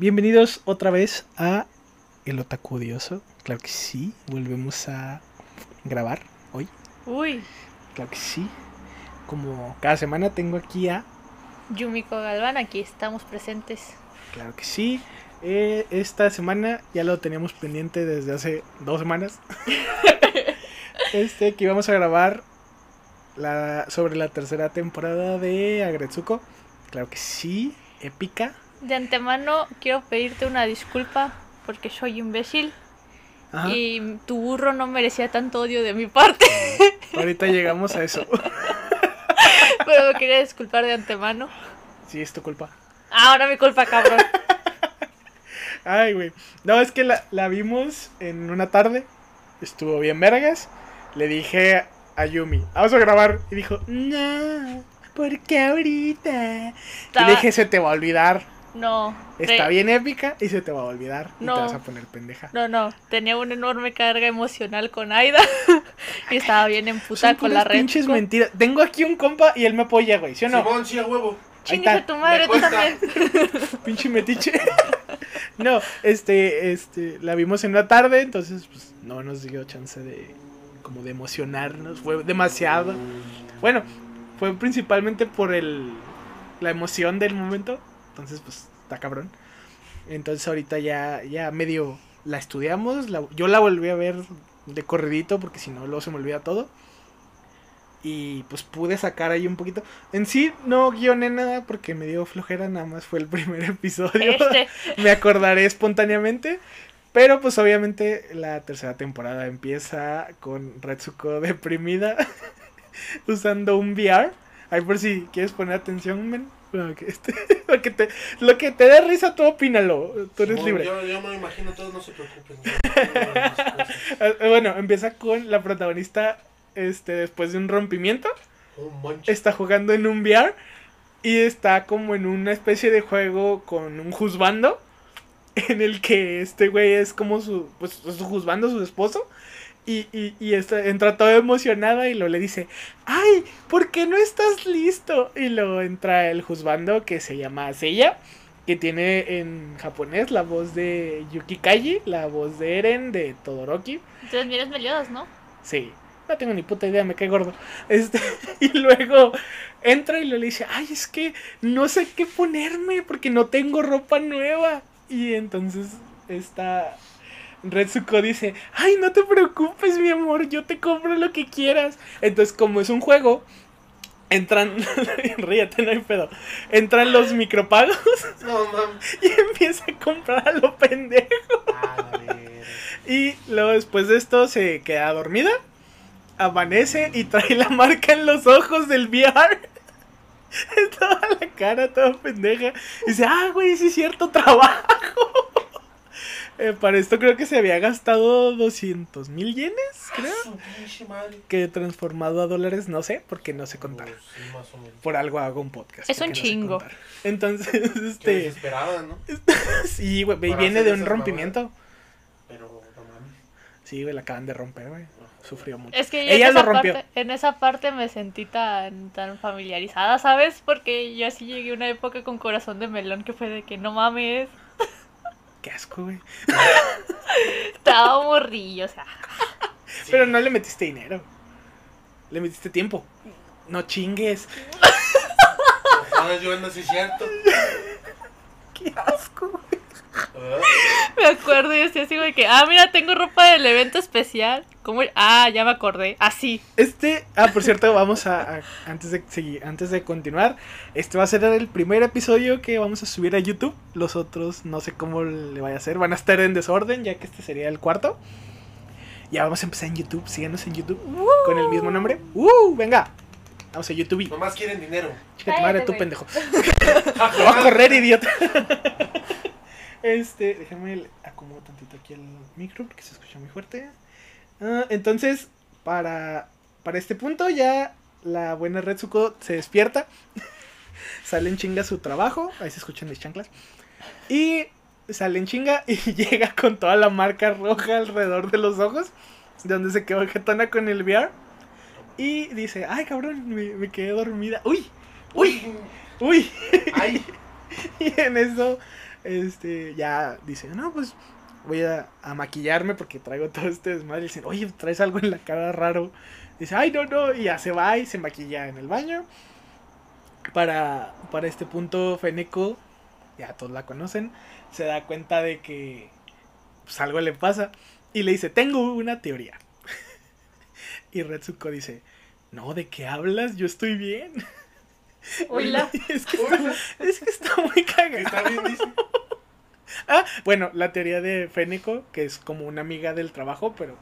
bienvenidos otra vez a El Otaku Odioso. Claro que sí, volvemos a grabar hoy. Uy, Claro que sí. Como cada semana tengo aquí a... Yumiko Galván, aquí estamos presentes. Claro que sí. Eh, esta semana ya lo teníamos pendiente desde hace dos semanas. este, que íbamos a grabar la, sobre la tercera temporada de Agretsuko. Claro que sí, épica. De antemano quiero pedirte una disculpa porque soy imbécil Ajá. y tu burro no merecía tanto odio de mi parte. Ahorita llegamos a eso. Pero me quería disculpar de antemano. Sí, es tu culpa. Ahora mi culpa, cabrón. Ay, güey. No, es que la, la vimos en una tarde. Estuvo bien vergas. Le dije a Yumi, vamos a grabar. Y dijo, no, ¿por qué ahorita? Y Estaba- le dije, se te va a olvidar. No. Está bien épica y se te va a olvidar. Y No. te vas a poner pendeja. No, no, tenía una enorme carga emocional con Aida y estaba bien emputada con la red. pinches mentiras. Tengo aquí un compa y él me apoya, güey. ¿Sí o no? Simón, sí, a huevo. Chingue tu madre, tú también. Pinche metiche. no, este, este, la vimos en una tarde, entonces pues no nos dio chance de como de emocionarnos, fue demasiado. Bueno, fue principalmente por el la emoción del momento, entonces pues está cabrón. Entonces ahorita ya ya medio la estudiamos, la- yo la volví a ver de corridito porque si no luego se me olvida todo. Y pues pude sacar ahí un poquito. En sí no guioné nada porque me dio flojera, nada más fue el primer episodio. Este, me acordaré espontáneamente. Pero pues obviamente la tercera temporada empieza con Retsuko deprimida usando un VR. Ahí por si quieres poner atención, men. Bueno, que este- lo, que te, lo que te dé risa, tú opínalo. Tú eres Simón, libre. Yo, yo me lo imagino, todos no se preocupen. Eh, Bueno, empieza con la protagonista este, después de un rompimiento. Está jugando en un VR y está como en una especie de juego con un juzbando en el que este güey es como su, pues, su juzbando, su esposo. Y, y, y está- entra toda emocionada y lo le dice, ay, ¿por qué no estás listo? Y luego entra el juzbando que se llama Seiya, que tiene en japonés la voz de Yuki Kaji, la voz de Eren, de Todoroki. entonces miras Meliodas, ¿no? Sí, no tengo ni puta idea, me cae gordo. Este, y luego entra y le dice, ay, es que no sé qué ponerme porque no tengo ropa nueva. Y entonces esta Retsuko dice, ay, no te preocupes, mi amor, yo te compro lo que quieras. Entonces, como es un juego, entran, ríete, no hay pedo, entran los micropagos No, y empieza a comprar a lo pendejo. Ah. Y luego después de esto se queda dormida, amanece y trae la marca en los ojos del VR. En toda la cara, toda pendeja. Y dice, ah, güey, sí es cierto, trabajo. Eh, para esto creo que se había gastado 200 mil yenes, creo. Pinche madre. Que transformado a dólares, no sé, porque no sé contar. Pues, sí, más o menos. Por algo hago un podcast. Es un no sé chingo. Entonces, Qué este... desesperada, ¿no? Sí, güey, viene de un rompimiento. Pero, no mames. Sí, güey, la acaban de romper, güey. Sufrió mucho. Es que yo Ella en, lo rompió. Parte, en esa parte me sentí tan, tan familiarizada, ¿sabes? Porque yo así llegué a una época con corazón de melón que fue de que no mames, Qué asco, güey. estaba morrillo, o sea. Pero no le metiste dinero. Le metiste tiempo. No chingues. Ojalá yo no sé cierto. Qué asco. Me acuerdo y decía así, güey, que, ah, mira, tengo ropa del evento especial. ¿Cómo? Ah, ya me acordé, así. Este, ah, por cierto, vamos a, a- antes de seguir, antes de continuar, este va a ser el primer episodio que vamos a subir a YouTube. Los otros no sé cómo le vaya a hacer, van a estar en desorden, ya que este sería el cuarto. Ya vamos a empezar en YouTube, síganos en YouTube con el mismo nombre. Uh, venga. Vamos a YouTube. Nomás quieren dinero. Chica madre, tú pendejo. Te va a correr, idiota. Este, déjame acomodo tantito aquí el micro porque se escucha muy fuerte. Ah, entonces, para, para este punto ya la buena Retsuko se despierta. sale en chinga a su trabajo. Ahí se escuchan mis chanclas. Y sale en chinga y llega con toda la marca roja alrededor de los ojos. Donde se quedó jetona con el VR. Y dice, ay cabrón, me, me quedé dormida. Uy, uy, uy. Ay, Y en eso Este, ya dice, no, pues voy a, a maquillarme porque traigo todo este desmadre. Y dicen, oye, traes algo en la cara raro. Dice, ay, no, no. Y ya se va y se maquilla en el baño. Para, para este punto, Feneco, ya todos la conocen, se da cuenta de que pues, algo le pasa. Y le dice, tengo una teoría. Y Retsuko dice, no, ¿de qué hablas? Yo estoy bien. Hola. es, que está, es que está muy cagado. Está bien, dice. Ah, bueno, la teoría de Fénico, que es como una amiga del trabajo, pero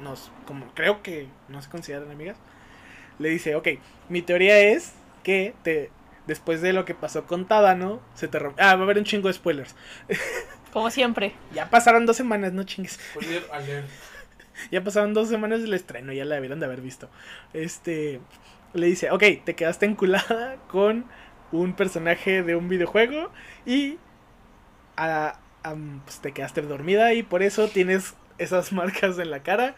nos, como creo que no se consideran amigas, le dice, ok, mi teoría es que te, después de lo que pasó con Tadano, se te rompió... Ah, va a haber un chingo de spoilers. Como siempre. Ya pasaron dos semanas, no chingues. Spoiler alert. Ya pasaron dos semanas del estreno, ya la debieron de haber visto. Este, le dice, ok, te quedaste enculada con un personaje de un videojuego y a- pues, te quedaste dormida y por eso tienes esas marcas en la cara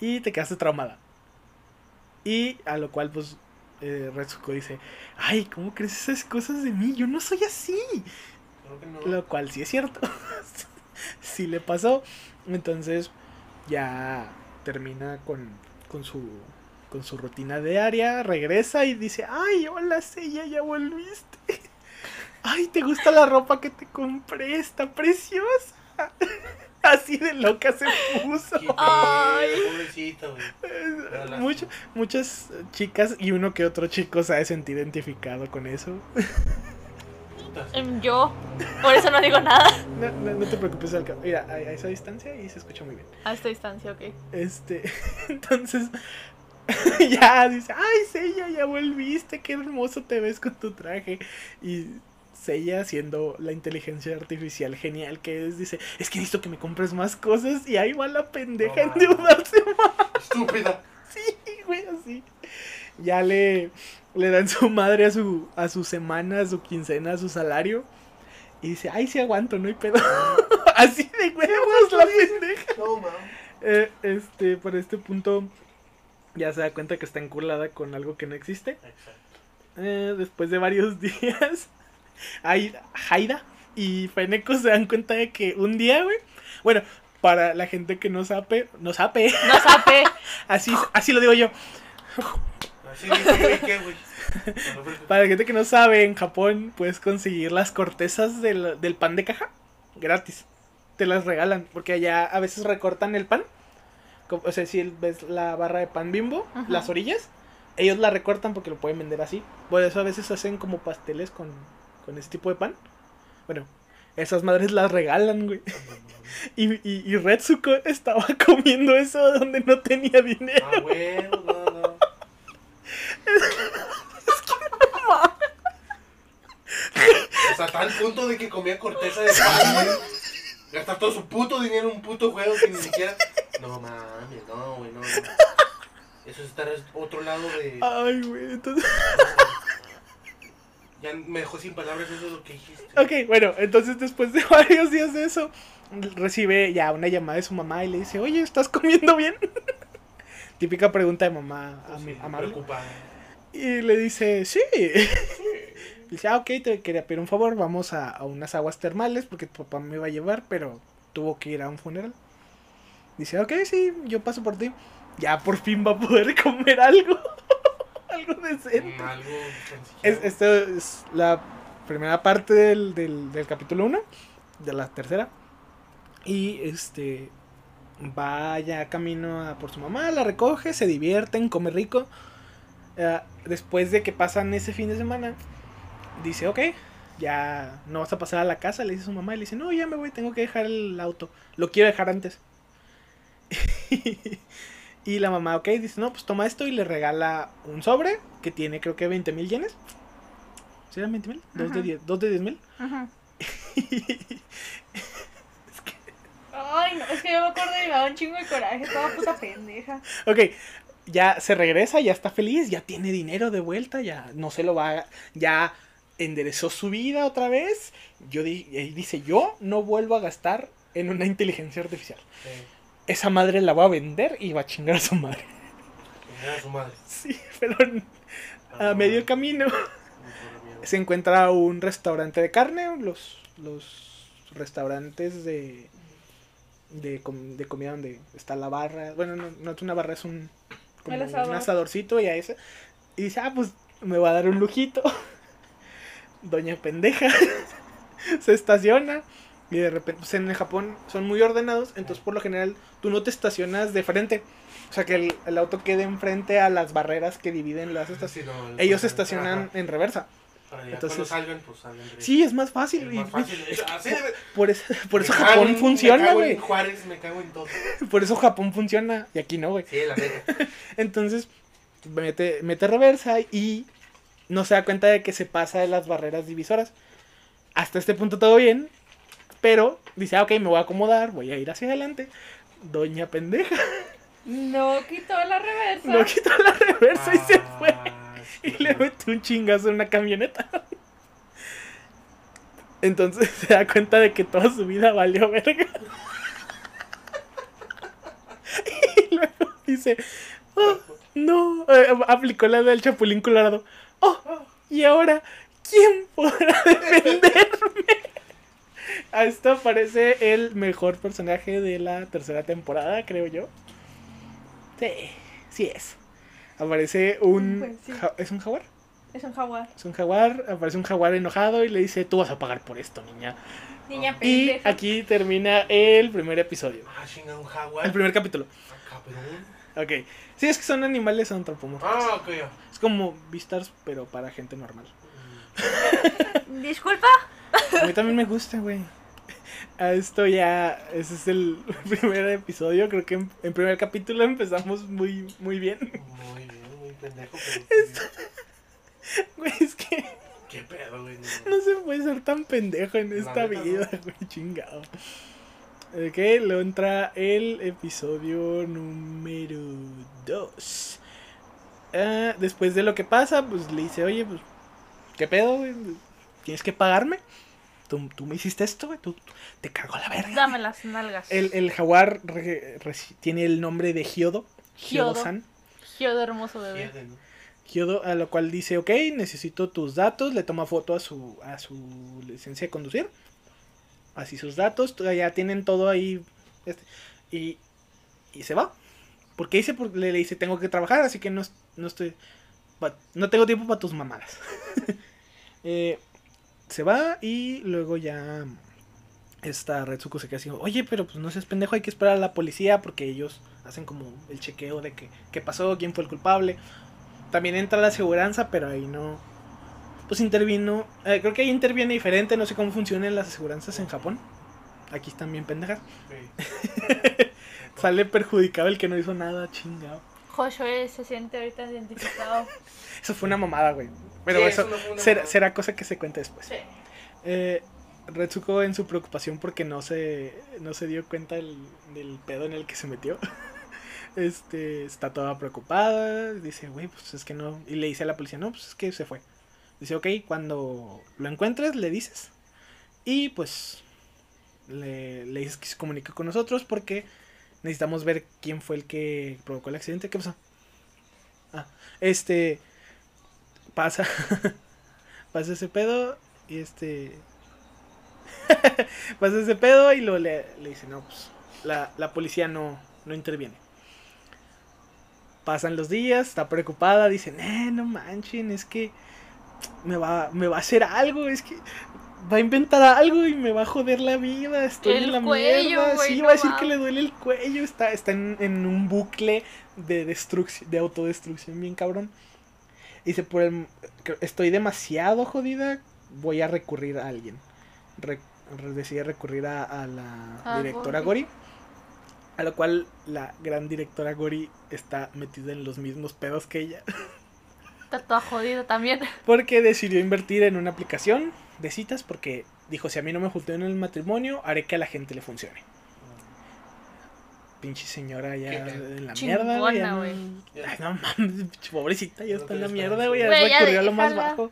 y te quedaste traumada. Y a lo cual, pues, eh, Retsuko dice, ay, ¿cómo crees esas cosas de mí? Yo no soy así. No. Lo cual sí es cierto. sí le pasó. Entonces ya termina con, con su con su rutina diaria, regresa y dice, ay, hola Sella, ya volviste. Ay, ¿te gusta la ropa que te compré? Está preciosa. Así de loca se puso. Ay. lástima. Mucho- muchas chicas y uno que otro chico se ha sentido identificado con eso. Em, Yo. Por eso no digo nada. No, no- no te preocupes, Alca. Mira, a, a esa distancia y se escucha muy bien. A esta distancia, ok. Este, entonces, ya dice, ay, Sella, ya volviste, qué hermoso te ves con tu traje. Y Sella, siendo la inteligencia artificial genial que es, dice, es que necesito que me compres más cosas y ahí va la pendeja a No endeudarse más. Estúpida. Sí, güey, así. Ya le, le dan su madre a su, a su semana, a su quincena, a su salario. Y dice, ay, sí aguanto, no hay pedo. así de huevos la pendeja. No. Eh, este, por este punto ya se da cuenta que está enculada con algo que no existe. Exacto. Eh, después de varios días, hay Haida y Feneco se dan cuenta de que un día, güey. Bueno, para la gente que no sabe, no sabe, No sabe. así, así lo digo yo. Para la gente que no sabe, en Japón puedes conseguir las cortezas del, del pan de caja gratis. Te las regalan, porque allá a veces recortan el pan. O sea, si ves la barra de pan bimbo, Ajá. las orillas, ellos la recortan porque lo pueden vender así. Por eso a veces hacen como pasteles con, con ese tipo de pan. Bueno, esas madres las regalan, güey. Y, y, y Retsuko estaba comiendo eso donde no tenía dinero. Ah, bueno, no, no. O sea, tal punto de que comía corteza de pan, güey. Gastar todo su puto dinero en un puto juego que ni siquiera. No mames, no, güey, no. no. Eso es estar a otro lado de. Ay, güey, entonces... Ya me dejó sin palabras eso es lo que dijiste. Ok, bueno, entonces después de varios días de eso, recibe ya una llamada de su mamá y le dice, oye, ¿estás comiendo bien? Típica pregunta de mamá ami- sí, amable. preocupada. Y le dice, sí. Dice, ah, ok, te quería pedir un favor, vamos a, a unas aguas termales porque tu papá me iba a llevar, pero tuvo que ir a un funeral. Dice, ok, sí, yo paso por ti. Ya por fin va a poder comer algo. algo decente. Mm, Algo Es, esto es la primera parte del, del, del capítulo 1, de la tercera. Y este va ya camino a por su mamá, la recoge, se divierten, come rico. Eh, después de que pasan ese fin de semana, dice, ok, ya no vas a pasar a la casa, le dice a su mamá y le dice, no, ya me voy, tengo que dejar el auto, lo quiero dejar antes. y la mamá, ok, dice, no, pues toma esto y le regala un sobre que tiene creo que 20 mil yenes. ¿Sí eran 20 mil? ¿Dos, de Ajá. 10 ¿Dos de 10 mil? Ay, no, es que yo me acuerdo y me da un chingo de coraje. Estaba puta pendeja. Ok, ya se regresa, ya está feliz, ya tiene dinero de vuelta, ya no se lo va a... Ya enderezó su vida otra vez. Yo di- y dice, yo no vuelvo a gastar en una inteligencia artificial. Esa madre la va a vender y va a chingar a su madre. que era su madre. Sí, pero a medio camino se encuentra un restaurante de carne, los, los restaurantes de, de, com- de comida donde está la barra. Bueno, no, no es una barra, es un, como El asador. un asadorcito y a ese. Y dice, ah, pues me va a dar un lujito. Doña pendeja se estaciona. Y de repente, pues en Japón son muy ordenados, entonces por lo general tú no te estacionas de frente. O sea, que el, el auto quede enfrente a las barreras que dividen las estaciones. Sí, no, el- Ellos se estacionan Ajá. en reversa. Para ya Entonces- cuando salgan, pues salgan. de- Sí, es más fácil. Es y- más fácil. es- Así debe- por eso, por eso Japón en- funciona, Me cago güey. en Juárez, me cago en todo. Por eso Japón funciona y aquí no, güey. Sí, la neta. Entonces, mete, mete reversa y no se da cuenta de que se pasa de las barreras divisoras. Hasta este punto todo bien, pero dice, ah, ok, me voy a acomodar, voy a ir hacia adelante. Doña pendeja, No quitó la reversa. no quitó la reversa y se fue. Y le metió un chingazo en una camioneta. Entonces se da cuenta de que toda su vida valió verga. Y luego dice, oh, no, eh, aplicó la del Chapulín Colorado. Oh, y ahora, ¿quién podrá defenderme? A esto aparece el mejor personaje de la tercera temporada, creo yo. Sí, sí es. Aparece un... Pues sí. ja- ¿Es un jaguar? Es un jaguar. Es un jaguar, aparece un jaguar enojado y le dice, tú vas a pagar por esto, niña. Niña Y pendeja. aquí termina el primer episodio. Ah, chinga, un jaguar. El primer capítulo. Ah, cabrón. Ok. Sí, es que son animales antropomórficos. Ah, ok. Es como Beastars, pero para gente normal. Disculpa. A mí también me gusta, güey. A esto ya, ese es el primer episodio. Creo que en, en primer capítulo empezamos muy, muy bien. Muy bien, muy pendejo, pero. Güey, es que ¿Qué pedo, güey? no se puede ser tan pendejo en esta vida, güey, chingado. Ok, luego entra el episodio número 2. después de lo que pasa, pues le dice, oye, pues, ¿qué pedo, güey? ¿Tienes que pagarme? Tú, tú me hiciste esto, güey, tú, tú- te cargó la verga. Dame las nalgas. El, el jaguar re- tiene el nombre de Hyodo. Hyodo. Hyodo-san. Gio hermoso bebé. Hyodo, a lo cual dice, ok, necesito tus datos, le toma foto a su, a su licencia de conducir, así sus datos, to- ya tienen todo ahí, este, y, y se va. Porque dice, porque le, le dice, tengo que trabajar, así que no, no estoy, no tengo tiempo para tus mamadas. Eh, se va y luego ya esta Retsuko se queda así, oye, pero pues no seas pendejo, hay que esperar a la policía porque ellos hacen como el chequeo de que, qué pasó, quién fue el culpable. También entra la aseguranza, pero ahí no. Pues intervino. eh, creo que ahí interviene diferente. No sé cómo funcionan las aseguranzas en Japón. Aquí están bien pendejas. Sí. Sale perjudicado el que no hizo nada, chingado. Joshua se siente ahorita identificado. Eso fue una mamada, güey. Pero Sí, eso no será, será cosa que se cuente después. Sí. Eh, Retsuko en su preocupación porque no se, no se dio cuenta del, del pedo en el que se metió. Este, está toda preocupada. Dice, güey, pues es que no. Y le dice a la policía, no, pues es que se fue. Dice, ok, cuando lo encuentres, le dices. Y pues le, le dices que se comunique con nosotros porque necesitamos ver quién fue el que provocó el accidente. ¿Qué pasó? Ah, este. Pasa. pasa ese pedo y este. pasa ese pedo y luego le, le dice, no, pues la, la policía no, no interviene. Pasan los días, está preocupada, dicen, eh, no manchen, es que me va, me va a hacer algo, es que va a inventar algo y me va a joder la vida, estoy El en la cuello, mierda, güey, sí, no va a decir que le duele el cuello, está, está en, en un bucle de destrucción, de autodestrucción bien cabrón. Dice, por el, estoy demasiado jodida, voy a recurrir a alguien. Re- decide recurrir a, a la Ah, directora Gori. Gori. A lo cual la gran directora Gori está metida en los mismos pedos que ella. Está toda jodida también. Porque decidió invertir en una aplicación de citas porque dijo, si a mí no me funciona el matrimonio, haré que a la gente le funcione. Pinche señora ya en la Chingona, mierda, güey. no- güey. Ay, no mames, pobrecita, ya No está en la mierda, güey. Recurrió a lo más bajo.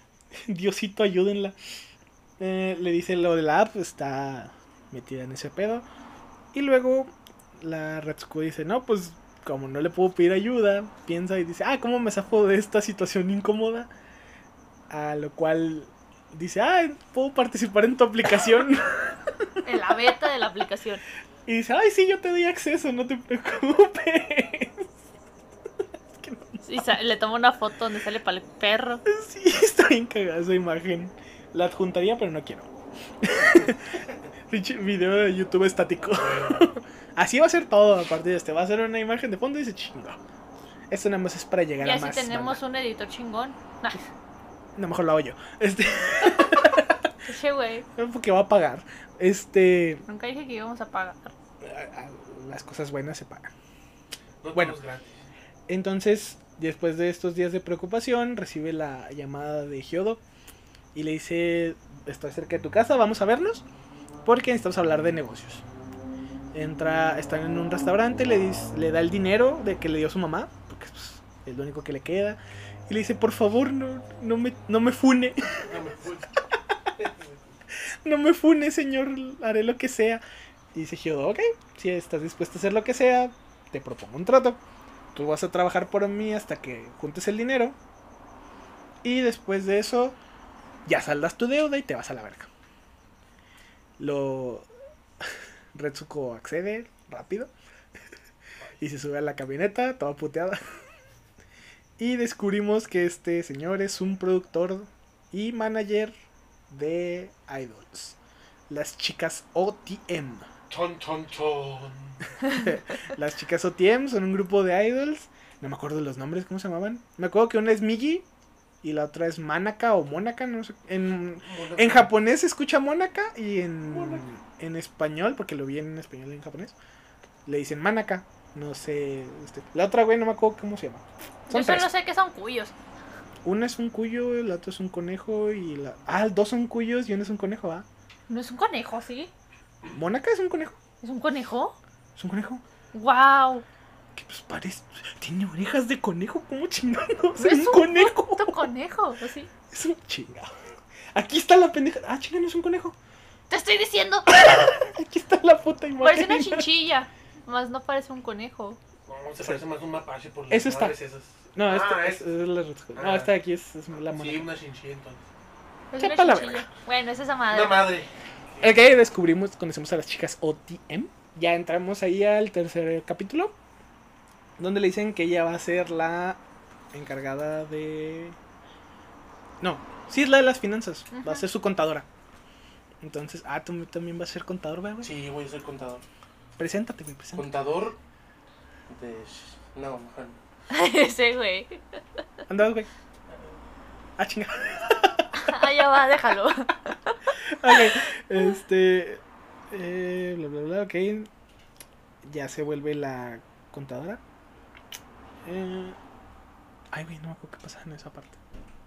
Diosito, ayúdenla. Eh, le dice lo de la app, está metida en ese pedo. Y luego la Retsuko dice, no, pues como no le puedo pedir ayuda, piensa y dice, ah, ¿cómo me zafo de esta situación incómoda? A lo cual dice, ah, puedo participar en tu aplicación. En la beta de la aplicación. Y dice, ay, sí, yo te doy acceso, no te preocupes. Y le toma una foto donde sale para el perro. Sí, está bien cagada esa imagen. La adjuntaría, pero no quiero. Video de YouTube estático. Así va a ser todo a partir de este. Va a ser una imagen de fondo y se chingo. Esto nada más es para llegar Y a así más. tenemos un editor chingón. Nah. No, mejor lo hago yo. Este, porque va a pagar. Este. Nunca dije que íbamos a pagar. Las cosas buenas se pagan. No Bueno. Entonces, después de estos días de preocupación, recibe la llamada de Hyodo y le dice, estoy cerca de tu casa, vamos a vernos, porque necesitamos hablar de negocios. Entra, están en un restaurante, le, dice- le da el dinero de que le dio su mamá, porque pues, es lo único que le queda, y le dice, por favor, no, no, me, no me fune, No me fui. no me fune, señor, haré lo que sea. Y dice Hyodo, ok, si estás dispuesto a hacer lo que sea, te propongo un trato. Tú vas a trabajar por mí hasta que juntes el dinero. Y después de eso, ya saldas tu deuda y te vas a la verga. Lo. Retsuko accede rápido. Y se sube a la camioneta, toda puteada. Y descubrimos que este señor es un productor y manager de idols. Las chicas OTM. Chon, chon, chon. Las chicas OTM son un grupo de idols. No me acuerdo los nombres, ¿cómo se llamaban? Me acuerdo que una es Migi y la otra es Manaka o Monaka, no sé. En, en japonés se escucha Monaka y en, Monaka. en español, porque lo vi en español y en japonés, le dicen Manaka. No sé. este, la otra, güey, no me acuerdo cómo se llama. Son Yo solo tres. sé que son cuyos. Una es un cuyo, la otra es un conejo y la... Ah, dos son cuyos y uno es un conejo, ¿ah? No es un conejo, ¿sí? Monaka es un conejo. ¿Es un conejo? Es un conejo. ¡Wow! Que pues parece... Tiene orejas de conejo, ¿cómo chingados? Es Es un conejo. puto conejo, así. Es un chingado. Aquí está la pendeja. Ah, chinga, no es un conejo. Te estoy diciendo. Aquí está la puta imagen. Parece una chinchilla. Más no parece un conejo. No, se parece más a un mapache por las Ese está. esas. No, esta Ah, es, es- es la Retsuko. No, Ah. esta de aquí es, es la Sí, mona. una chinchilla entonces. Es una la chinchilla. verga. Bueno, es esa madre. Una madre. Ok, descubrimos, conocemos a las chicas OTM. Ya entramos ahí al tercer capítulo. Donde le dicen que ella va a ser la encargada de. No, sí es la de las finanzas. Va a ser su contadora. Entonces, ah, tú también vas a ser contador, güey. Sí, voy a ser contador. Preséntate, güey, preséntate. Contador de. No, mejor no. Ese güey. Andas, güey. Ah, chinga. Ah, ya va, déjalo. Ok, este. Eh, bla, bla, bla, ok. Ya se vuelve la contadora. Eh, ay, güey, no me acuerdo qué pasa en esa parte.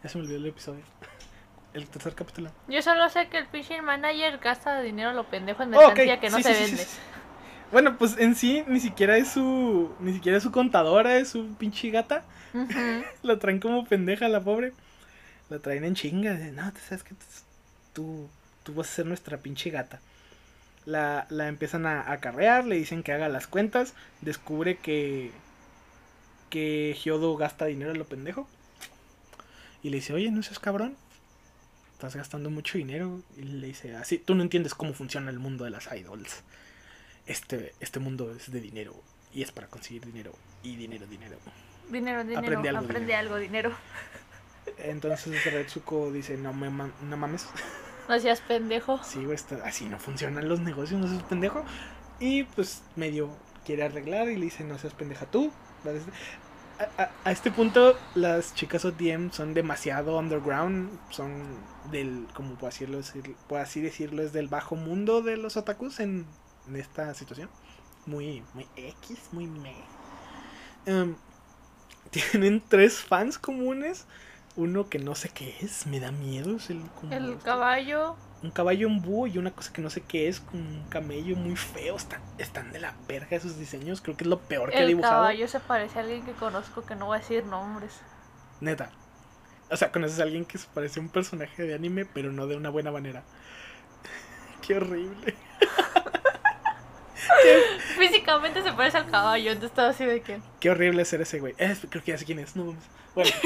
Ya se me olvidó el episodio. El tercer capítulo. Yo solo sé que el phishing manager gasta dinero a lo pendejo en mercancía que no sí, se sí, vende. sí, sí. Bueno, pues en sí ni siquiera es su. Ni siquiera es su contadora, es su pinche gata. La traen como pendeja la pobre. La traen en chinga. de, No, tú sabes que tú, tú vas a ser nuestra pinche gata. La, la empiezan a acarrear, le dicen que haga las cuentas. Descubre que. Que Hyodo gasta dinero a lo pendejo. Y le dice, oye, no seas cabrón. Estás gastando mucho dinero. Y le dice, así, tú no entiendes cómo funciona el mundo de las idols. Este, este mundo es de dinero. Y es para conseguir dinero. Y dinero, dinero. Dinero, dinero. Aprende Aprende algo, algo, dinero. dinero. Entonces Retsuko dice, no, me no mames. No seas pendejo. Sí, güey, así no funcionan los negocios, no seas pendejo. Y pues medio quiere arreglar y le dice, no seas pendeja tú. A, a- a este punto las chicas OTM son demasiado underground, son del, como puedo, decirlo, decir- puedo así decirlo, es del bajo mundo de los otakus en, en esta situación. Muy, muy X, muy me. Em, tienen tres fans comunes. Uno que no sé qué es, me da miedo. Es el, como El este- caballo. un caballo, un búho y una cosa que no sé qué es, como un camello muy feo. Están, están de la verga esos diseños. Creo que es lo peor que he El dibujado. caballo se parece a alguien que conozco que no voy a decir nombres. Neta. O sea, conoces a alguien que se parece a un personaje de anime, pero no de una buena manera. Qué horrible. Físicamente se parece al caballo, entonces estaba así de que. Qué horrible ser ese güey. Eh, creo que ya sé quién es. No mames. Bueno.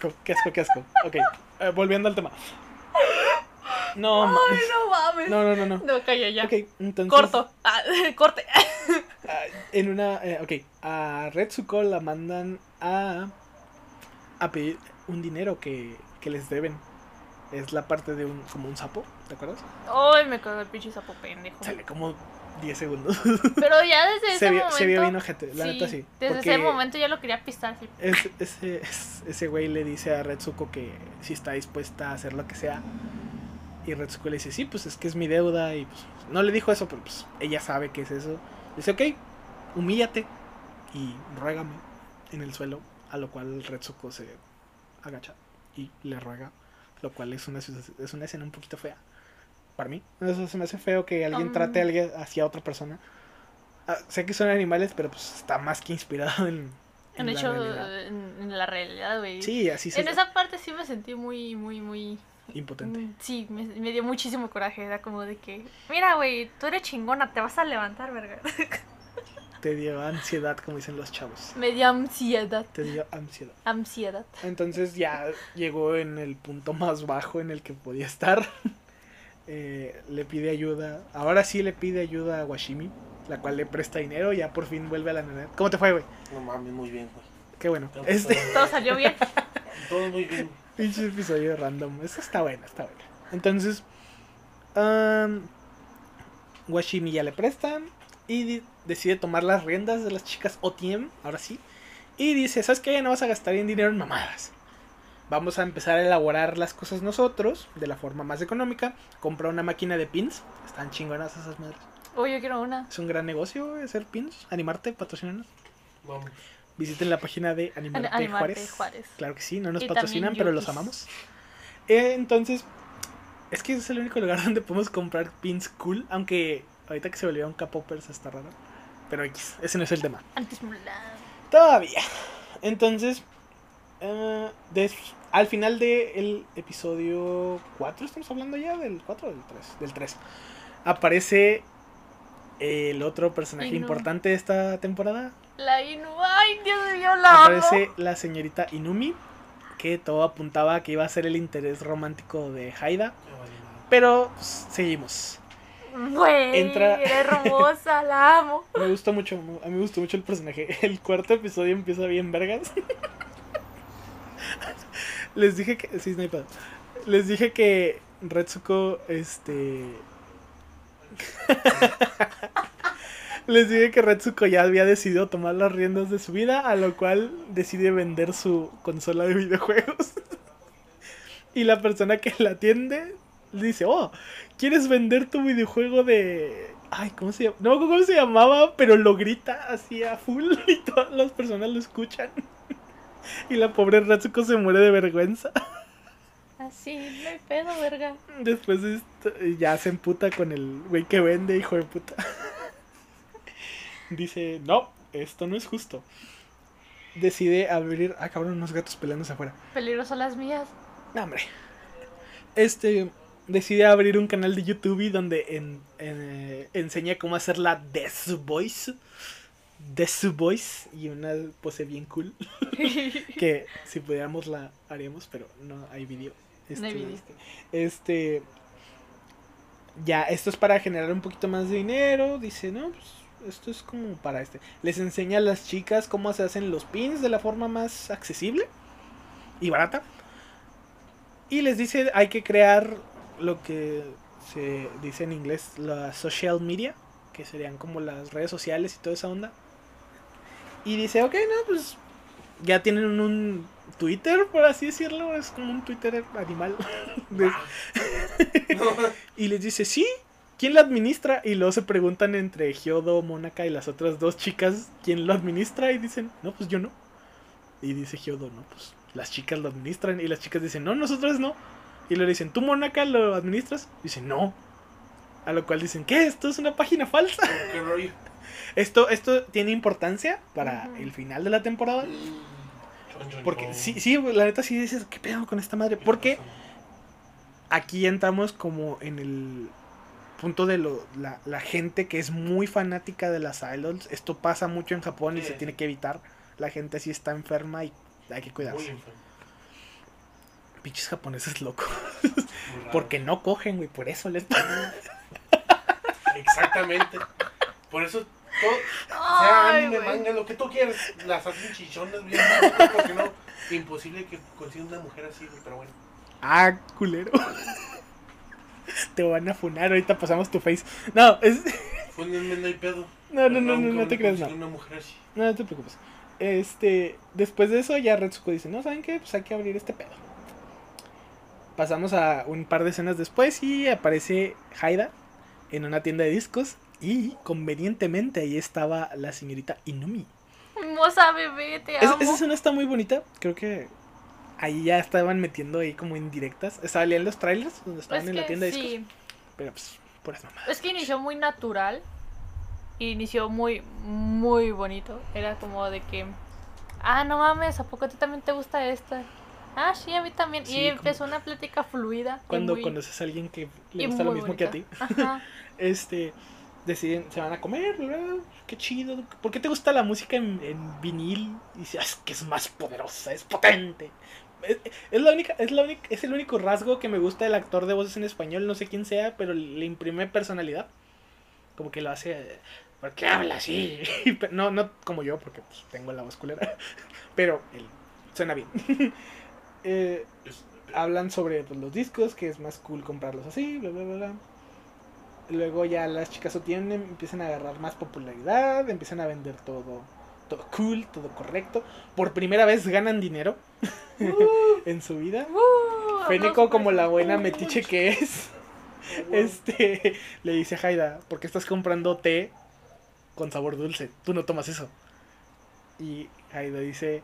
qué asco, qué asco, qué asco. Ok, eh, volviendo al tema. No, Ay, mames. no mames. No, no, no, no, no. calla ya. Ok, entonces. Corto. Ah, corte. ah, en una. eh, ok, a Retsuko la mandan a. a pedir un dinero que, que les deben. Es la parte de un. como un sapo, ¿te acuerdas? Ay, me cago el pinche sapo pendejo. Sale como 10 segundos. Pero ya desde ese se, vio, momento. se vio bien ojete, la neta sí. Desde ese momento ya lo quería pistar. Sí. es- ese, es- ese güey le dice a Retsuko que si está dispuesta a hacer lo que sea. Y Retsuko le dice, sí, pues es que es mi deuda. Y pues no le dijo eso, pero pues ella sabe que es eso. Dice, ok, humíllate y ruégame en el suelo. A lo cual Retsuko se agacha y le ruega. Lo cual es una, es una escena un poquito fea. Para mí. Eso se me hace feo que alguien Um. trate a alguien hacia otra persona. Ah, sé que son animales, pero pues está más que inspirado en, En la hecho, realidad. en, en la realidad, güey. Sí, así se En esa parte sí me sentí muy, muy, muy. impotente. mm, Sí, me, me dio muchísimo coraje. Era como de que, mira, güey, tú eres chingona, te vas a levantar, verga. Te dio ansiedad, como dicen los chavos. Me dio ansiedad. Te dio ansiedad. Ansiedad. Entonces ya llegó en el punto más bajo en el que podía estar. Eh, le pide ayuda. Ahora sí le pide ayuda a Washimi, la cual le presta dinero. Ya por fin vuelve a la nana. ¿Cómo te fue, güey? No mames, muy bien, güey. Qué bueno. Todo- Este Todo salió bien. Todo muy bien. pinche episodio random. Eso está bueno, está bueno. Entonces, am, Washimi ya le prestan y decide tomar las riendas de las chicas OTM, ahora sí. Y dice, ¿sabes qué? Ya no vas a gastar en dinero en mamadas. Vamos a empezar a elaborar las cosas nosotros, de la forma más económica. Compra una máquina de pins. Están chingonas esas madres. Uy, yo quiero una. Es un gran negocio hacer pins. Animarte, patrocinarnos. Vamos. Visiten la página de An- Animarte, Animarte Juárez. Juárez. Claro que sí, no nos Y patrocinan, pero los amamos. Eh, entonces, es que es el único lugar donde podemos comprar pins cool, aunque ahorita que se volvieron K-Poppers está raro. Pero X, ese no es el tema. Antes Mulan. Todavía. Entonces, eh, des- al final del episodio 4, estamos hablando ya del 4 o del 3, del 3. Aparece el otro personaje Inu. importante de esta temporada. La Inu. Ay, Dios mío, la Aparece amo. la señorita Inumi, que todo apuntaba a que iba a ser el interés romántico de Haida, pero pues, seguimos. Güey, Entra- era hermosa, la amo. Me gustó mucho, a mí me gustó mucho el personaje. El cuarto episodio empieza bien vergas. Les dije que sí, pedo. Les dije que Retsuko este Les dije que Retsuko ya había decidido tomar las riendas de su vida, a lo cual decide vender su consola de videojuegos. Y la persona que la atiende dice, oh, ¿quieres vender tu videojuego de... Ay, ¿cómo se llama? No cómo se llamaba, pero lo grita así a full y todas las personas lo escuchan. Y la pobre Retsuko se muere de vergüenza. Así, no hay pedo, verga. Después de esto, ya se emputa con el güey que vende, hijo de puta. Dice, no, esto no es justo. Decide abrir... Ah, cabrón, unos gatos peleándose afuera. Peligroso las mías. No, hombre. Este decide abrir un canal de YouTube y donde en- en, eh, enseña cómo hacer la Death Voice. Death Voice y una pose bien cool. que si pudiéramos la haríamos, pero no hay video. No hay video. Este, este, ya, esto es para generar un poquito más de dinero. Dice, no, pues esto es como para este. Les enseña a las chicas cómo se hacen los pins de la forma más accesible y barata. Y les dice, hay que crear lo que se dice en inglés, la social media, que serían como las redes sociales y toda esa onda. Y dice, ok, no, pues ya tienen un Twitter, por así decirlo, es como un Twitter animal. De- y les dice, sí, ¿quién lo administra? Y luego se preguntan entre Hyodo, Monaka y las otras dos chicas, ¿quién lo administra? Y dicen, no, pues yo no. Y dice Hyodo, no, pues las chicas lo administran. Y las chicas dicen, no, nosotros no. Y le dicen, ¿tú, Monaka, lo administras? Dicen, no. A lo cual dicen, ¿qué? Esto es una página falsa. ¿Qué rollo? Esto, esto tiene importancia para el final de la temporada. Chon, Porque sí, sí, la neta sí dices, ¿qué pedo con esta madre? Porque aquí entramos como en el punto de lo, la, la gente que es muy fanática de las idols. Esto pasa mucho en Japón y Sí, se sí. tiene que evitar. La gente así está enferma y hay que cuidarse. Pinches japoneses locos. Porque no cogen, güey, por eso les Exactamente. Por eso todo, sea Ay, anime, güey. manga, lo que tú quieras, las hacen chichonas bien bonitas, porque no, imposible que consigas una mujer así, güey, pero bueno. Ah, culero. Te van a funar, ahorita pasamos tu face. No, es... Fúnenme, no hay pedo. No, no, no, no, no te creas, no. conseguí Una mujer así. No, no te preocupes. Este, después de eso ya Retsuko dice, no, ¿saben qué? Pues hay que abrir este pedo. Pasamos a un par de escenas después y aparece Haida en una tienda de discos y convenientemente ahí estaba la señorita Inumi. Hermosa bebé, te Es- amo. esa escena está muy bonita, creo que ahí ya estaban metiendo ahí como indirectas. Salían los trailers donde estaban Es en la tienda de discos, sí, pero pues por eso mamá. es que inició muy natural. y Inició muy, muy bonito. Era como de que, ah, no mames, ¿a poco a ti también te gusta esta? Ah, sí, a mí también. Sí, y como- empezó una plática fluida. Cuando muy- conoces a alguien que le gusta lo mismo que a ti. Ajá. este deciden se van a comer bla, qué chido ¿por qué te gusta la música en, en vinil? y dice "Ah, es que es más poderosa es potente es, es la única es la única es el único rasgo que me gusta del actor de voces en español no sé quién sea pero le imprime personalidad como que lo hace ¿por qué habla así? no no como yo porque pues, tengo la voz culera pero él suena bien Eh, hablan sobre pues, los discos, que es más cool comprarlos así, bla, bla, bla, bla. Luego ya las chicas obtienen, empiezan a agarrar más popularidad, empiezan a vender todo, todo cool, todo correcto. Por primera vez ganan dinero en su vida. Uh, como la buena metiche que es, este, le dice a Haida, ¿por qué estás comprando té con sabor dulce? Tú no tomas eso. Y Haida dice,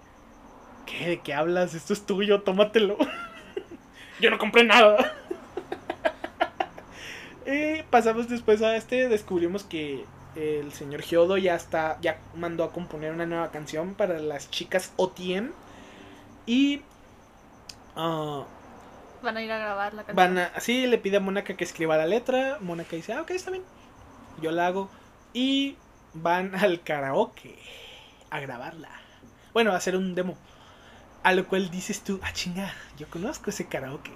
¿qué? ¿De qué hablas? Esto es tuyo, tómatelo. Yo no compré nada. Y pasamos después a este, descubrimos que el señor Gyodo ya está, ya mandó a componer una nueva canción para las chicas OTM. Y... ah, Van a ir a grabar la canción. Van a, sí, le pide a Mónaca que escriba la letra. Mónaca dice, ah, ok, está bien. Yo la hago. Y van al karaoke a grabarla. Bueno, a hacer un demo. A lo cual dices tú, ah, chinga, yo conozco ese karaoke.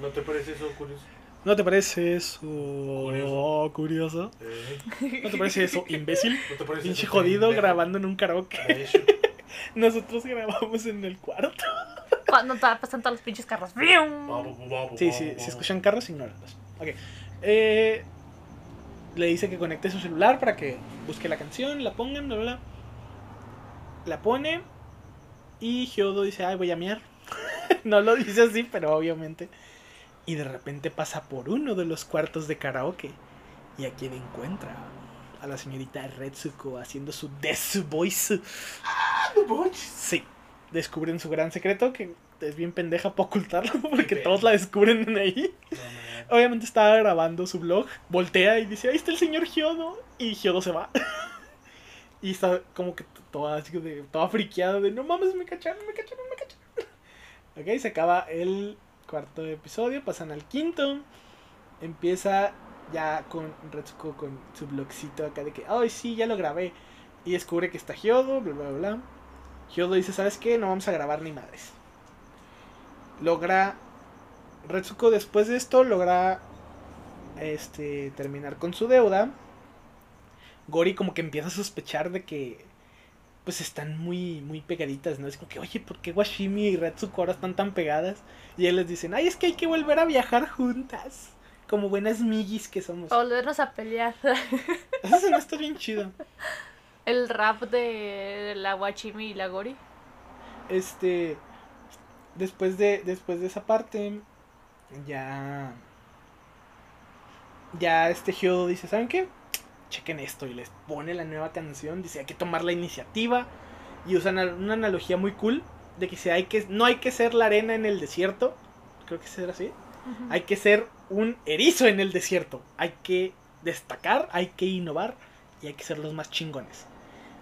¿No te parece eso curioso? ¿No te parece eso Curioso. curioso? Eh, ¿No te parece eso imbécil? ¿No te parece Pinche jodido pendejo? grabando en un karaoke. Hecho, Nosotros grabamos en el cuarto. Cuando pasan todos los pinches carros. Sí, sí, si escuchan carros, ignórenlos. Ok. Eh, le dice que conecte su celular para que busque la canción, la pongan, bla, bla, bla. La pone. Y Hyodo dice, ay, voy a miar. no lo dice así, pero obviamente. Y de repente pasa por uno de los cuartos de karaoke. Y a quien encuentra. A la señorita Retsuko haciendo su Desu Voice. Sí. Descubren su gran secreto que es bien pendeja para ocultarlo porque todos la descubren ahí. No. Obviamente estaba grabando su blog, voltea y dice, ahí está el señor Giodo. Y Giodo se va. y está como que toda, así de, toda friqueada de, no mames, me cacharon, me cacharon, me cacharon. ok, se acaba el cuarto episodio, pasan al quinto. Empieza ya con Retsuko con su blogcito acá de que, ay, sí, ya lo grabé. Y descubre que está Giodo, bla, bla, bla. Giodo dice, ¿sabes qué? No vamos a grabar ni madres. Logra Retsuko después de esto logra este terminar con su deuda. Gori como que empieza a sospechar de que pues están muy muy pegaditas, ¿no? Es como que, "Oye, ¿por qué Washimi y Retsuko ahora están tan pegadas?" Y ellos les dicen, "Ay, es que hay que volver a viajar juntas." Como buenas migis que somos. Volvernos a pelear. Esa escena está bien chida. El rap de la Wachimi y la Gori. Este después de después de esa parte ya ya este Hyodo dice, ¿saben qué? Chequen esto y les pone la nueva canción, dice, hay que tomar la iniciativa y usan una analogía muy cool de que si hay que no hay que ser la arena en el desierto, creo que será así. Hay que ser un erizo en el desierto. Hay que destacar, hay que innovar y hay que ser los más chingones.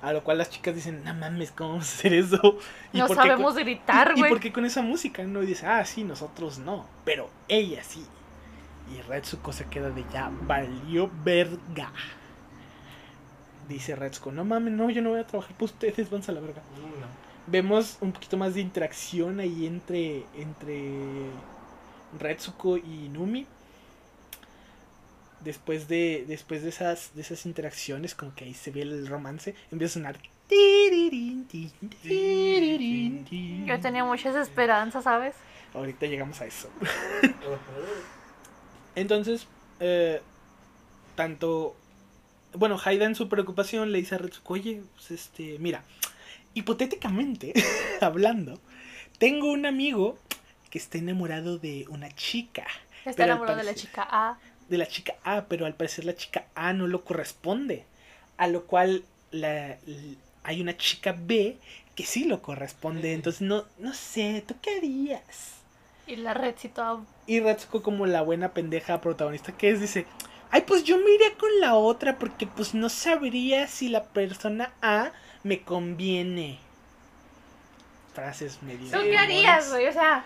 A lo cual las chicas dicen, no mames, ¿cómo vamos a hacer eso? No con- sabemos gritar, ¿Y güey. por qué con esa música? No y dice, ah, sí, nosotros no, pero ella sí. Y Retsuko se queda de ya, valió verga. Dice Retsuko, no mames, no, yo no voy a trabajar por ustedes, van a la verga. No. Vemos un poquito más de interacción ahí entre, entre Retsuko y Numi. Después de, después de esas, de esas interacciones, como que ahí se ve el romance, empieza a sonar. Yo tenía muchas esperanzas, ¿sabes? Ahorita llegamos a eso. Entonces, eh, tanto. Bueno, Haida en su preocupación le dice a Retsuko, oye, pues este, mira, hipotéticamente hablando, tengo un amigo que está enamorado de una chica. Está enamorado de la chica A. De la chica A, pero al parecer la chica A no lo corresponde. A lo cual la, hay una chica B que sí lo corresponde. Entonces, no, no sé, ¿tú qué harías? Y la A. Y Ratsuko como la buena pendeja protagonista que es, dice, ay, pues yo me iría con la otra porque pues no sabría si la persona A me conviene. Frases medio... ¿Tú qué harías, güey? O sea,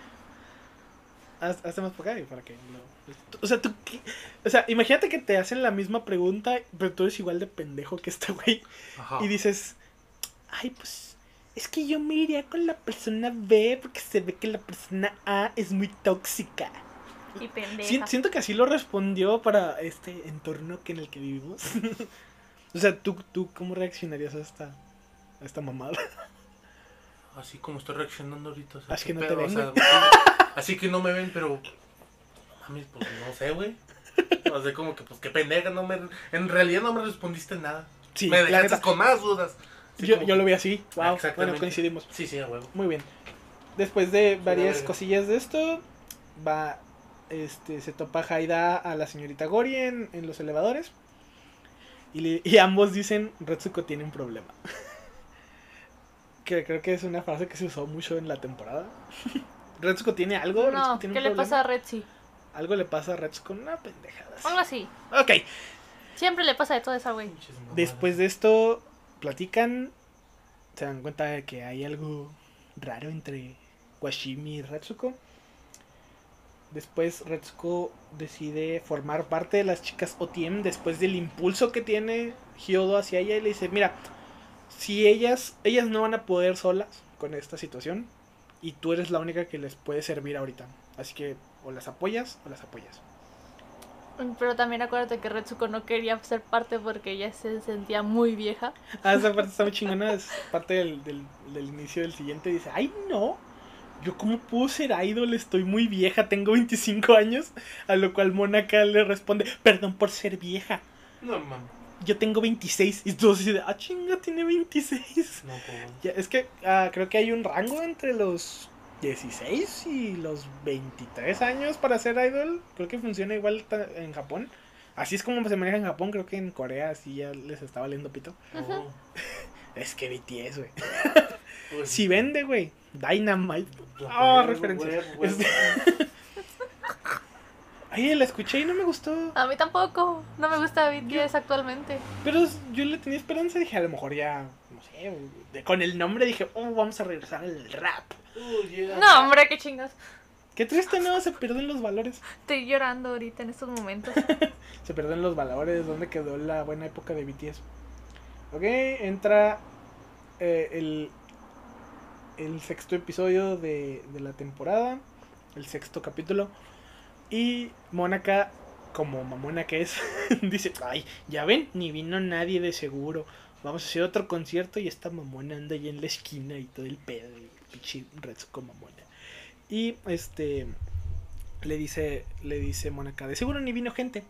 Haz- Hazte más para acá y para que no... O sea, tú qué- O sea, imagínate que te hacen la misma pregunta, pero tú eres igual de pendejo que este güey. Ajá. Y dices, ay, pues es que yo me iría con la persona B porque se ve que la persona A es muy tóxica. Y pendeja. Si- siento que así lo respondió para este entorno que en el que vivimos. o sea, ¿tú, ¿tú cómo reaccionarías a esta, a esta mamada? Así como estoy reaccionando ahorita. o sea, Así ¿qué que no te ven, O sea, así que no me ven, pero. Mami, pues no sé, güey. O sea, como que, pues qué pendeja, no me. En realidad no me respondiste nada. Sí, me dejaste con más dudas. Yo, como yo lo vi así. Wow, bueno, Exactamente. coincidimos. Sí, sí, a huevo. Muy bien. Después de varias cosillas de esto, va, este, se topa Haida a la señorita Gori en, en los elevadores. Y, le- y ambos dicen, Retsuko tiene un problema. que creo que es una frase que se usó mucho en la temporada. Retsuko tiene algo. No, Retsuko ¿qué un le problema? pasa a Redzi? Algo le pasa a Retsuko, una pendejada. así. Algo así. Ok, Siempre le pasa de todo esa, güey. Después de esto, platican. Se dan cuenta de que hay algo raro entre Washimi y Retsuko. Después Retsuko decide formar parte de las chicas OTM después del impulso que tiene Hyodo hacia ella y le dice, mira, si ellas, ellas no van a poder solas con esta situación y tú eres la única que les puede servir ahorita. Así que o las apoyas o las apoyas. Pero también acuérdate que Retsuko no quería ser parte porque ella se sentía muy vieja. Ah, esa parte está muy chingona, es parte del, del, del inicio del siguiente. Dice, ay no, yo cómo puedo ser idol, estoy muy vieja, tengo 25 años. A lo cual Mónaca le responde, perdón por ser vieja, No, mames. yo tengo 26. Y tú así de, ah chinga, tiene 26. No. Ya, es que ah, creo que hay un rango entre los 16 y los 23 años para ser idol. Creo que funciona igual en Japón. Así es como se maneja en Japón, creo que en Corea así ya les está valiendo pito. No. Es que BTS, güey. Pues, Si vende, güey. Dynamite. pues, Ah, huevo, referencia. huevo, huevo. Este- Ay, la escuché y no me gustó. A mí tampoco. No me gusta BTS actualmente. Pero yo le tenía esperanza. Dije, a lo mejor ya, no sé. de- con el nombre dije, oh, vamos a regresar al rap. Oh, yeah. No, hombre, qué chingas. Qué triste, ¿no? Se pierden los valores. Estoy llorando ahorita en estos momentos. Se pierden los valores. ¿Dónde quedó la buena época de BTS? Ok, entra eh, el, el sexto episodio de, de la temporada. El sexto capítulo. Y Mónaca, como mamona que es, dice, ay, ya ven, ni vino nadie de seguro. Vamos a hacer otro concierto y esta mamona anda ahí en la esquina y todo el pedo. Pinche Retsuko mamona. Y este le dice, le dice Mónaca, de seguro ni vino gente.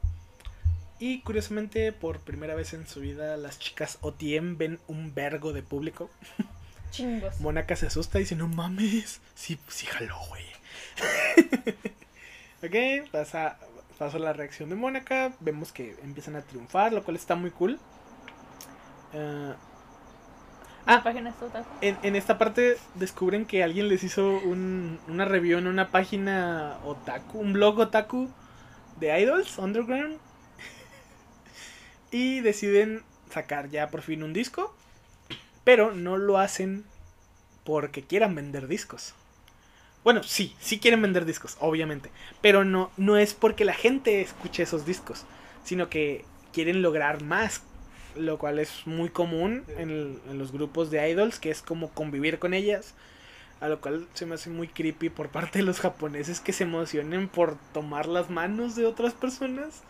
Y curiosamente, por primera vez en su vida, las chicas OTM ven un vergo de público. Chingos. Mónaca se asusta y dice, no mames, sí, sí jaló, güey. ok, pasa, pasa la reacción de Mónaca, vemos que empiezan a triunfar, lo cual está muy cool. Ah, ah, en, en esta parte descubren que alguien les hizo un- una review en una página otaku, un blog otaku de idols, underground. y deciden sacar ya por fin un disco. Pero no lo hacen porque quieran vender discos. Bueno, sí, sí quieren vender discos, obviamente. Pero no, no es porque la gente escuche esos discos. Sino que quieren lograr más. Lo cual es muy común en, el- en los grupos de idols, que es como convivir con ellas. A lo cual se me hace muy creepy por parte de los japoneses que se emocionen por tomar las manos de otras personas.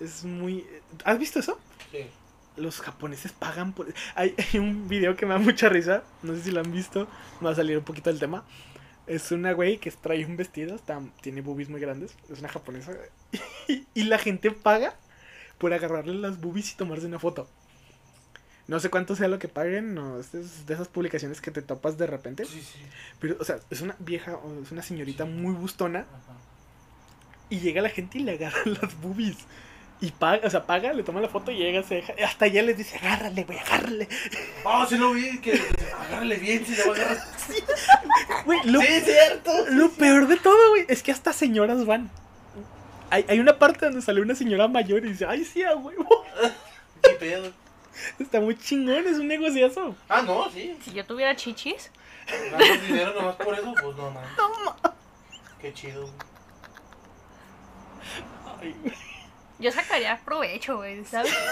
Es muy... ¿Has visto eso? Sí. Los japoneses pagan por... Hay, hay un video que me da mucha risa, no sé si lo han visto, me va a salir un poquito del tema. Es una güey que trae un vestido, está, tiene boobies muy grandes, es una japonesa. Y, y la gente paga por agarrarle las boobies y tomarse una foto. No sé cuánto sea lo que paguen, no, es de esas publicaciones que te topas de repente. Sí, sí. Pero, o sea, es una vieja, es una señorita muy bustona Ajá. y llega la gente y le agarra las boobies. Y paga, o sea, paga, le toma la foto y llega, se deja, hasta ella les dice, agárrale, güey, agárrale. Oh, sí lo vi, que agárrale bien, si le va a agarrar. Güey, lo, Sí, es cierto. lo peor de todo, güey, es que hasta señoras van. Hay, hay una parte donde sale una señora mayor y dice, ay, sí, a huevo. ¿Qué pedo? Está muy chingón, es un negociazo. Ah, no, sí. Si yo tuviera chichis, Ganas dinero nomás por eso, pues no, man. Qué chido. güey. Ay, güey. Yo sacaría provecho, güey, ¿sabes?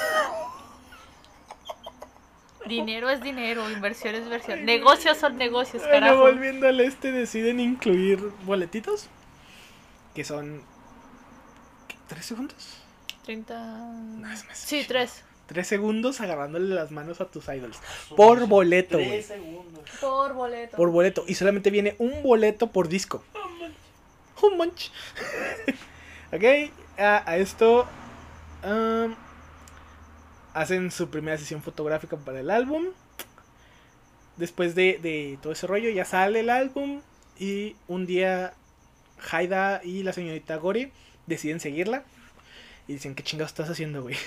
Dinero es dinero, inversión es inversión. Negocios son negocios, Bueno, carajo. volviendo al este, deciden incluir boletitos. Que son. ¿qué, ¿Tres segundos? 30. es más. Sí, tres. Tres segundos agarrándole las manos a tus idols. Por boleto, güey. Tres segundos. Por boleto. Por boleto. Y solamente viene un boleto por disco. Un munch. ok. A, a esto. Hacen su primera sesión fotográfica para el álbum. Después de, de todo ese rollo, ya sale el álbum. Y un día, Haida y la señorita Gori deciden seguirla. Y dicen: ¿Qué chingados estás haciendo, güey?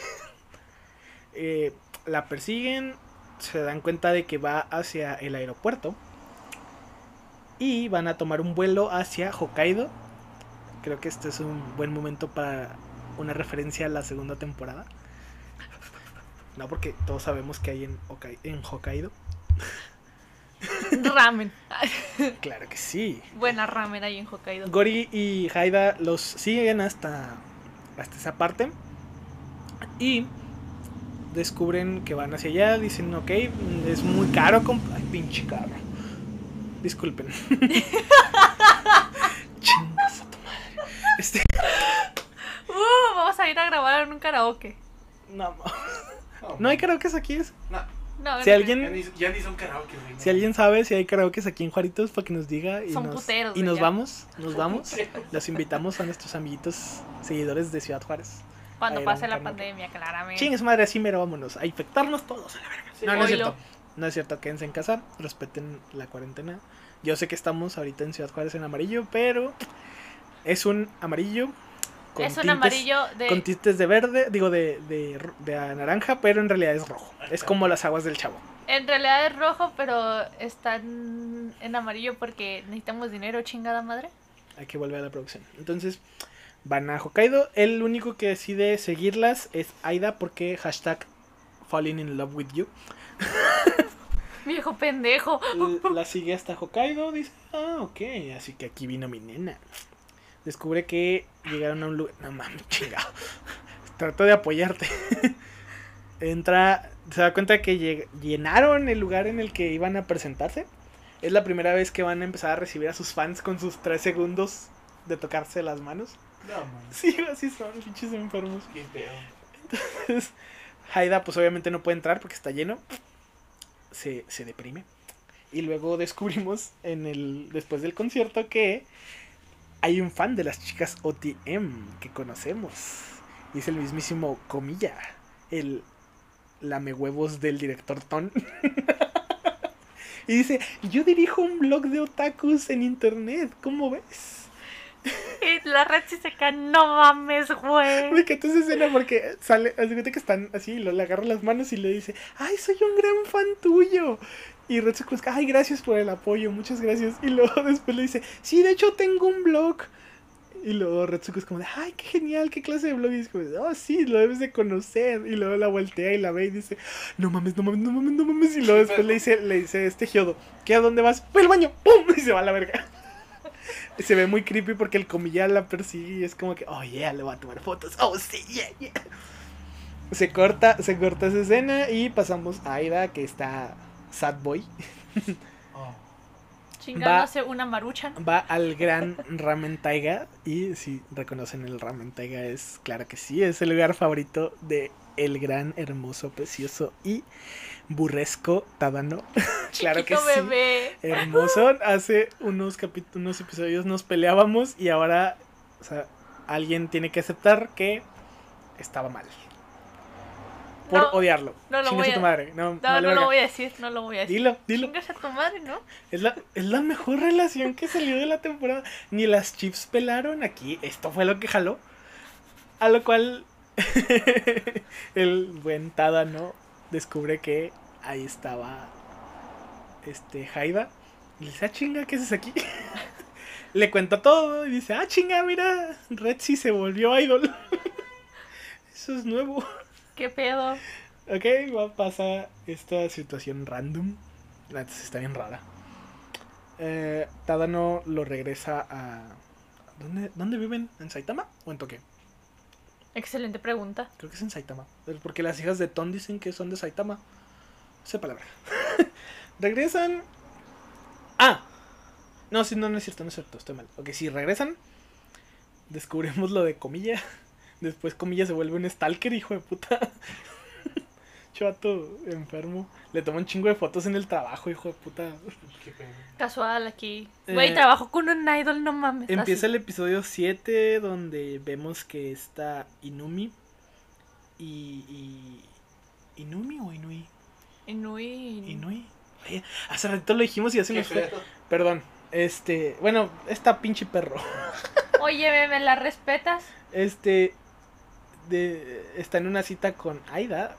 Eh, la persiguen. Se dan cuenta de que va hacia el aeropuerto. Y van a tomar un vuelo hacia Hokkaido. Creo que este es un buen momento para una referencia a la segunda temporada. No, porque todos sabemos que hay en, Hokkai- en Hokkaido. Ramen. Claro que sí. Buena ramen ahí en Hokkaido. Gori y Haida los siguen hasta, hasta esa parte. Y descubren que van hacia allá. Dicen, ok, es muy caro. Ay, pinche carro. Disculpen. Chingas a tu madre. Este, Uh, vamos a ir a grabar en un karaoke. no, no hay karaoke aquí. es- No, No, Si no, alguien- ya ni, ya ni son karaoke, güey. Si alguien sabe si hay karaoke aquí en Juaritos, para que nos diga. Y Son nos, puteros, y nos ya. vamos. Nos vamos. Los invitamos a nuestros amiguitos seguidores de Ciudad Juárez. Cuando pase la karaoke. pandemia, claramente. Chingue su madre, así mero, vámonos. A infectarnos todos a la verga. Sí, no, no es cierto. No es cierto, quédense en casa, respeten la cuarentena. Yo sé que estamos ahorita en Ciudad Juárez en amarillo, pero es un amarillo. Con es un tintes- amarillo de. Con tintes de verde, digo de, de, de naranja, pero en realidad es rojo. Es como las aguas del chavo. En realidad es rojo, pero están en amarillo porque necesitamos dinero, chingada madre. Hay que volver a la producción. Entonces, van a Hokkaido. El único que decide seguirlas es Aida porque hashtag falling in love with you. Viejo pendejo. La sigue hasta Hokkaido. Dice, ah, ok. Así que aquí vino mi nena. Descubre que llegaron a un lugar. No mames, chingado. Trato de apoyarte. Entra. Se da cuenta que llenaron el lugar en el que iban a presentarse. Es la primera vez que van a empezar a recibir a sus fans con sus tres segundos de tocarse las manos. No, man. Sí, así son, pinches enfermos. Qué. Entonces, Haida, pues obviamente no puede entrar porque está lleno. Se, se deprime. Y luego descubrimos en el. después del concierto que hay un fan de las chicas OTM que conocemos. Y es el mismísimo Comilla. El lame huevos del director Ton. y dice, yo dirijo un blog de otakus en internet, ¿cómo ves? Y la red sí se cae. No mames, güey. Me encantó esa escena porque sale, cuenta que están así, lo, le agarra las manos y le dice, ay, soy un gran fan tuyo. Y es que, ay, gracias por el apoyo, muchas gracias. Y luego después le dice, sí, de hecho tengo un blog. Y luego Retsuko es como de, ay, qué genial, qué clase de blog. Y es como, de, oh, sí, lo debes de conocer. Y luego la voltea y la ve y dice, no mames, no mames, no mames, no mames. Y luego después le dice, le dice este Hyodo, ¿qué a dónde vas? Voy al baño, ¡pum! Y se va a la verga. Se ve muy creepy porque el comilla la persigue y es como que, oh yeah, le voy a tomar fotos. Oh sí, yeah, yeah. Se corta, se corta esa escena y pasamos a Aida que está sad boy. Oh. Chingándose una maruchan. va al gran Ramen Taiga y si reconocen el Ramen Taiga es claro que sí, es el lugar favorito de el gran, hermoso, precioso y burresco Tadano. claro que sí. bebé. Hermoso. Hace unos capítulos, unos episodios nos peleábamos y ahora, o sea, alguien tiene que aceptar que estaba mal. Por No, odiarlo. no lo Chingas voy a tu madre. No, No, no lo voy a decir, no lo voy a decir. Dilo, dilo. Chingas a tu madre, ¿no? Es la, es la mejor relación que salió de la temporada. Ni las chips pelaron aquí. Esto fue lo que jaló. A lo cual el buen Tadano descubre que ahí estaba este Haida. Y dice, ah, chinga, ¿qué haces aquí? le cuenta todo y dice, ah, chinga, mira, Red sí se volvió idol. Eso es nuevo. ¿Qué pedo? Ok, va a pasar esta situación random. La sí está bien rara. Eh, Tadano lo regresa a. ¿Dónde, ¿Dónde viven? ¿En Saitama o en Tokio? Excelente pregunta. Creo que es en Saitama. Porque las hijas de Ton dicen que son de Saitama. Esa palabra. regresan. Ah. No, sí, no, no es cierto, no es cierto, estoy mal. Ok, si regresan, descubrimos lo de Comilla. Después Comilla se vuelve un stalker, hijo de puta. Chato enfermo. Le toma un chingo de fotos en el trabajo, hijo de puta. Qué pena. Casual aquí. Eh, Güey, trabajo con un idol, no mames. Empieza así. el episodio 7 donde vemos que está Inumi y, y Inumi o Inui? Inui. Inui. Oye, hace ratito lo dijimos y ya se nos fue. Perdón. Este, bueno, esta pinche perro. Oye, ¿me, me la respetas? Este de, está en una cita con Aida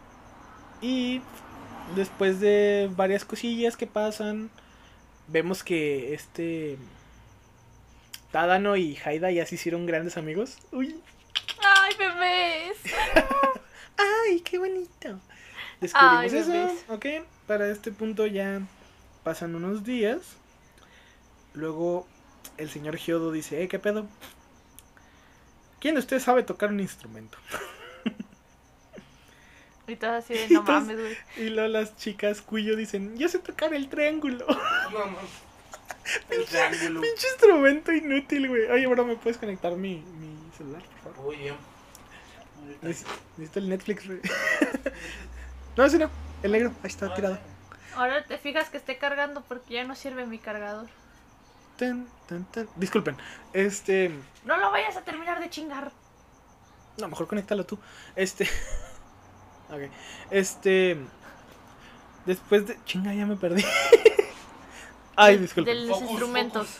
y después de varias cosillas que pasan, vemos que este Tadano y Haida ya se hicieron grandes amigos. Uy, ¡Ay, bebés! ay, qué bonito. Descubrimos Ay, eso, bebés. ok. Para este punto ya pasan unos días. Luego el señor Giodo dice, eh, ¿qué pedo? ¿Quién de ustedes sabe tocar un instrumento? Y todo así de no mames, güey. Y luego las chicas cuyo dicen, yo sé tocar el triángulo. No, mames. El triángulo. Pinche instrumento inútil, güey. Oye, bro, ¿me puedes conectar mi, mi celular, por favor? Necesito el Netflix, güey. no, ese no. El negro, ahí está tirado. Ahora te fijas que esté cargando porque ya no sirve mi cargador. Disculpen. Este. No lo vayas a terminar de chingar. No, mejor conéctalo tú. Este. ok. Este. Después de. Chinga, ya me perdí. Ay, disculpen. De los Focus, instrumentos.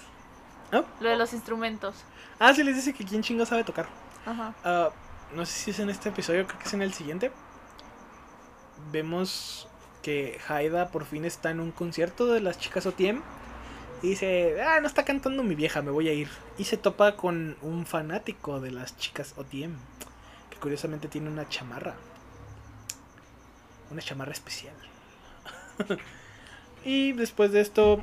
¿No? Lo de los instrumentos. Ah, sí, les dice que quién chingo sabe tocar. Ajá. Ah, no sé si es en este episodio, creo que es en el siguiente. Vemos que Haida por fin está en un concierto de las chicas OTM. Y dice, ah, no está cantando mi vieja, me voy a ir. Y se topa con un fanático de las chicas OTM. Que curiosamente tiene una chamarra. Una chamarra especial. y después de esto,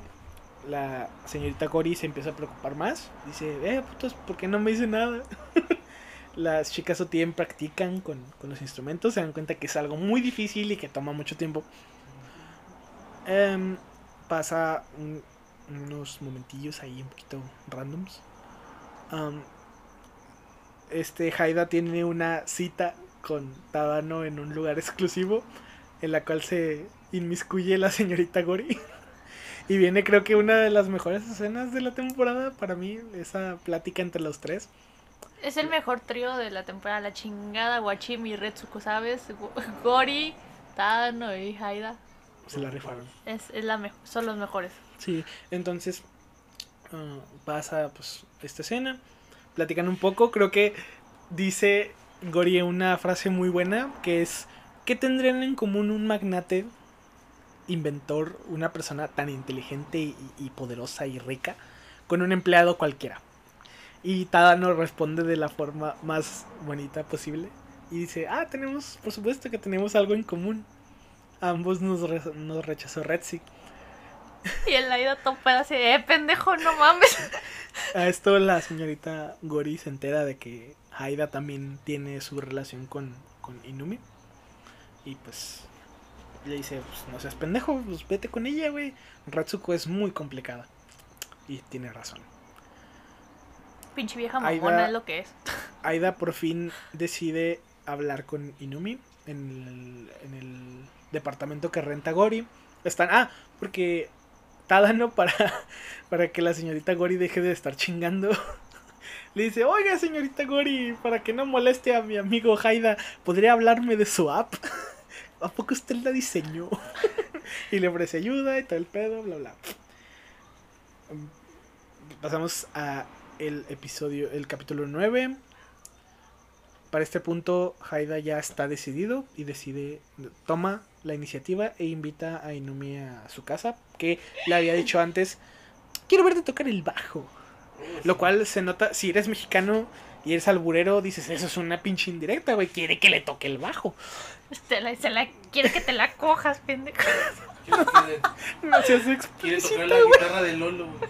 la señorita Cory se empieza a preocupar más. Dice, eh, putos, ¿por qué no me dice nada? las chicas OTM practican con, con los instrumentos, se dan cuenta que es algo muy difícil y que toma mucho tiempo. Em, pasa un- unos momentillos ahí un poquito randoms. Am, este Haida tiene una cita con Tadano en un lugar exclusivo en la cual se inmiscuye la señorita Gori. Y viene creo que una de las mejores escenas de la temporada para mí, esa plática entre los tres. Es el mejor trío de la temporada. La chingada, Guachimi y Retsuko, ¿sabes? Go- Gori, Tadano y Haida. Se la rifaron. Es, es la son los mejores. Sí, entonces ah, pasa pues esta escena, platican un poco, creo que dice Gorie una frase muy buena que es ¿qué tendrían en común un magnate inventor, una persona tan inteligente y, poderosa y rica con un empleado cualquiera? Y Tadano responde de la forma más bonita posible y dice, ah, tenemos, por supuesto que tenemos algo en común. Ambos nos, re- nos rechazó Retzik. Y el Aida topa así, eh, pendejo, no mames. A esto la señorita Gori se entera de que Haida también tiene su relación con, con Inumi. Y pues le dice, pues no seas pendejo, pues vete con ella, güey. Ratsuko es muy complicada. Y tiene razón. Pinche vieja Aida- mamona es lo que es. Aida por fin decide hablar con Inumi en el, en el departamento que renta Gori. Están, ah, porque Para, para que la señorita Gori deje de estar chingando. Le dice, oiga señorita Gori, para que no moleste a mi amigo Haida, ¿podría hablarme de su app? ¿A poco usted la diseñó? y le ofrece ayuda y todo el pedo, bla, bla. Pasamos a el episodio, el capítulo 9. Para este punto, Haida ya está decidido y decide, toma la iniciativa e invita a Inumi a su casa, que le había dicho antes, quiero verte tocar el bajo. Lo cual se nota, si eres mexicano y eres alburero, dices, eso es una pinche indirecta, güey, quiere que le toque el bajo. Se la, se la- quiere que te la cojas, pendejo. Quiere, quiere- No seas quiere explícito, tocar la guitarra de Lolo. güey.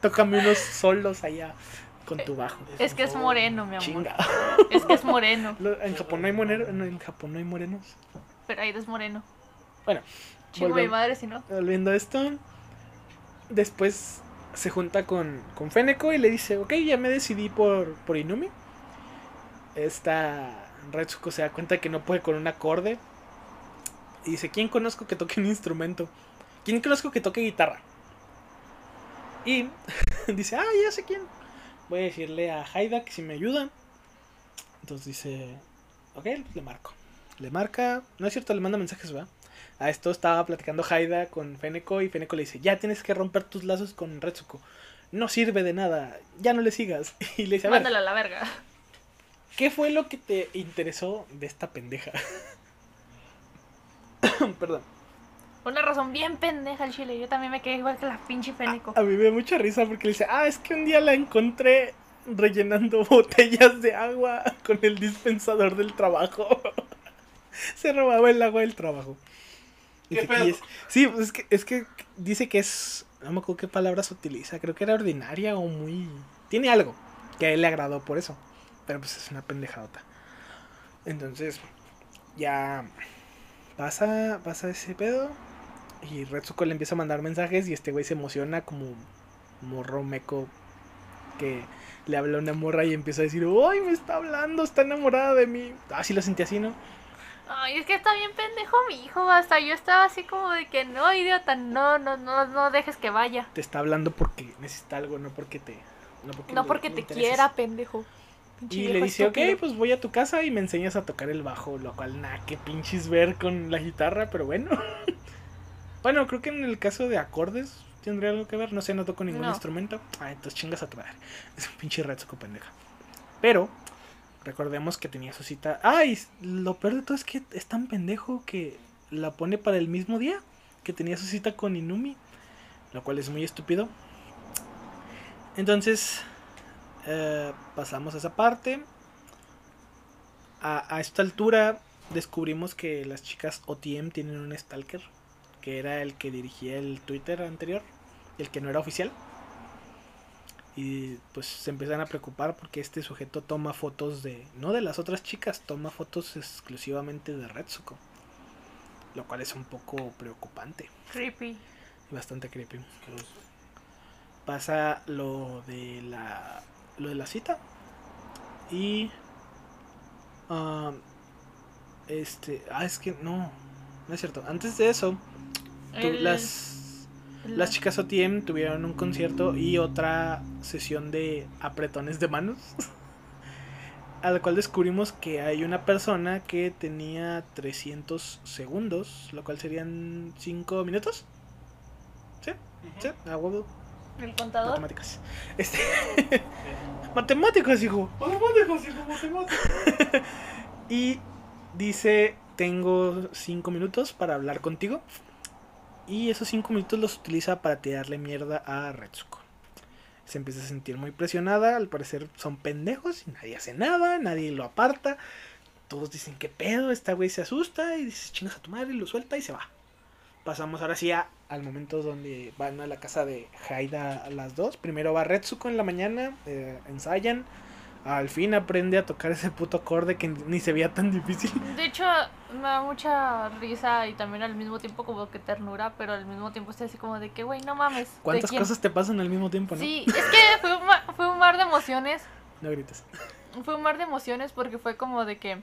Tócame unos solos allá con tu bajo. Es que es moreno, mi amor. Chinga. Es que es moreno. En Japón no hay morenos, en Japón no hay morenos. Pero ahí es moreno. Bueno, Chingo mi madre si no. volviendo a esto, después se junta con, con Feneko y le dice, ok, ya me decidí por, por Inumi. Esta Retsuko se da cuenta que no puede con un acorde. Y dice, ¿quién conozco que toque un instrumento? ¿Quién conozco que toque guitarra? Y dice, ah, ya sé quién. Voy a decirle a Haida que si me ayuda. Entonces dice, ok, le marco. Le marca, no es cierto, le manda mensajes, ¿verdad? A esto estaba platicando Haida con Feneko y Feneko le dice, ya tienes que romper tus lazos con Retsuko. No sirve de nada, ya no le sigas. Y le dice, a ver, Mándala a la verga. ¿qué fue lo que te interesó de esta pendeja? Perdón. Una razón bien pendeja el chile. Yo también me quedé igual que la pinche Fénico. A mí me da mucha risa porque le dice, ah, es que un día la encontré rellenando botellas de agua con el dispensador del trabajo. Se robaba el agua del trabajo. ¿Qué Dice pedo? es- sí, pues es que, es que dice que es, no me acuerdo qué palabras utiliza, creo que era ordinaria o muy... Tiene algo que a él le agradó por eso, pero pues es una pendejadota. Entonces, ya pasa, pasa ese pedo y Retsuko le empieza a mandar mensajes y este güey se emociona como morro meco que le habla a una morra y empieza a decir, ¡ay, me está hablando! Está enamorada de mí. Ah, sí lo sentí así, ¿no? Ay, es que está bien pendejo mi hijo. Hasta yo estaba así como de que no, idiota, no, no, no, no dejes que vaya. Te está hablando porque necesita algo, no porque te... No porque, No porque te intereses. quiera, pendejo. Pinche Y le dice, estúpido. ok, pues voy a tu casa y me enseñas a tocar el bajo, lo cual nada que pinches ver con la guitarra, pero bueno. bueno, creo que en el caso de acordes tendría algo que ver, no sé, no toco ningún No. instrumento. Ah, entonces chingas a tu madre. Es un pinche Retsuko pendeja. Pero, recordemos que tenía su cita. Ay, lo peor de todo es que es tan pendejo que la pone para el mismo día que tenía su cita con Inumi, lo cual es muy estúpido. Entonces, eh, pasamos a esa parte. A, a esta altura descubrimos que las chicas OTM tienen un stalker, que era el que dirigía el Twitter anterior, el que no era oficial. Y pues se empiezan a preocupar porque este sujeto toma fotos de, no de las otras chicas, toma fotos exclusivamente de Retsuko. Lo cual es un poco preocupante Creepy. bastante creepy pasa lo de la lo de la cita y ah, este ah es que no no es cierto antes de eso El- las el- las chicas OTM tuvieron un concierto y otra sesión de apretones de manos a la cual descubrimos que hay una persona que tenía 300 segundos lo cual serían 5 minutos sí sí a huevo El contador. Matemáticas. Este. Matemáticas, hijo. Matemáticos, hijo, matemáticos. Y dice: Tengo cinco minutos para hablar contigo. Y esos cinco minutos los utiliza para tirarle mierda a Retsuko. Se empieza a sentir muy presionada. Al parecer son pendejos y nadie hace nada, nadie lo aparta. Todos dicen: ¿Qué pedo? Esta güey se asusta y dice: Chingas a tu madre, y lo suelta y se va. Pasamos ahora sí a- al momento donde van a la casa de Haida las dos. Primero va Retsuko en la mañana, eh, ensayan, Al fin aprende a tocar ese puto acorde que ni se veía tan difícil. De hecho, me da mucha risa y también al mismo tiempo como que ternura, pero al mismo tiempo estoy así como de que, güey, no mames. ¿de ¿Cuántas cosas te pasan al mismo tiempo, no? Sí, es que fue un, ma- fue un mar de emociones. No grites. Fue un mar de emociones porque fue como de que,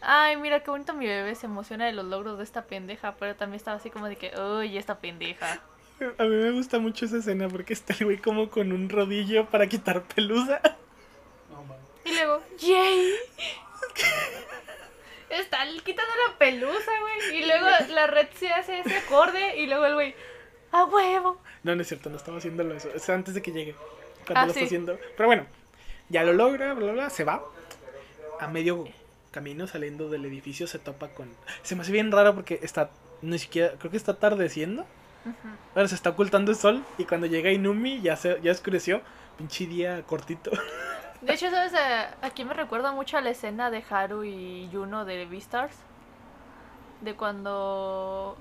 ay, mira qué bonito mi bebé se emociona de los logros de esta pendeja, pero también estaba así como de que, uy, esta pendeja. A mí me gusta mucho esa escena porque está el güey como con un rodillo para quitar pelusa. Y luego, ¡yay! Está quitando la pelusa, güey. Y luego la red se hace ese acorde y luego el güey, ¡a huevo! No, no es cierto, no estaba haciendo eso. Es antes de que llegue. Cuando Ah, lo sí. está haciendo. Pero bueno, ya lo logra, bla, bla, bla, se va. A medio camino saliendo del edificio se topa con. Se me hace bien raro porque está. Ni siquiera. Creo que está atardeciendo. Ujú. Ahora se está ocultando el sol. Y cuando llega Inumi ya, se, ya oscureció. Pinche día cortito. De hecho, ¿sabes? Eh, Aquí me recuerda mucho a la escena de Haru y Yuno de Beastars. De cuando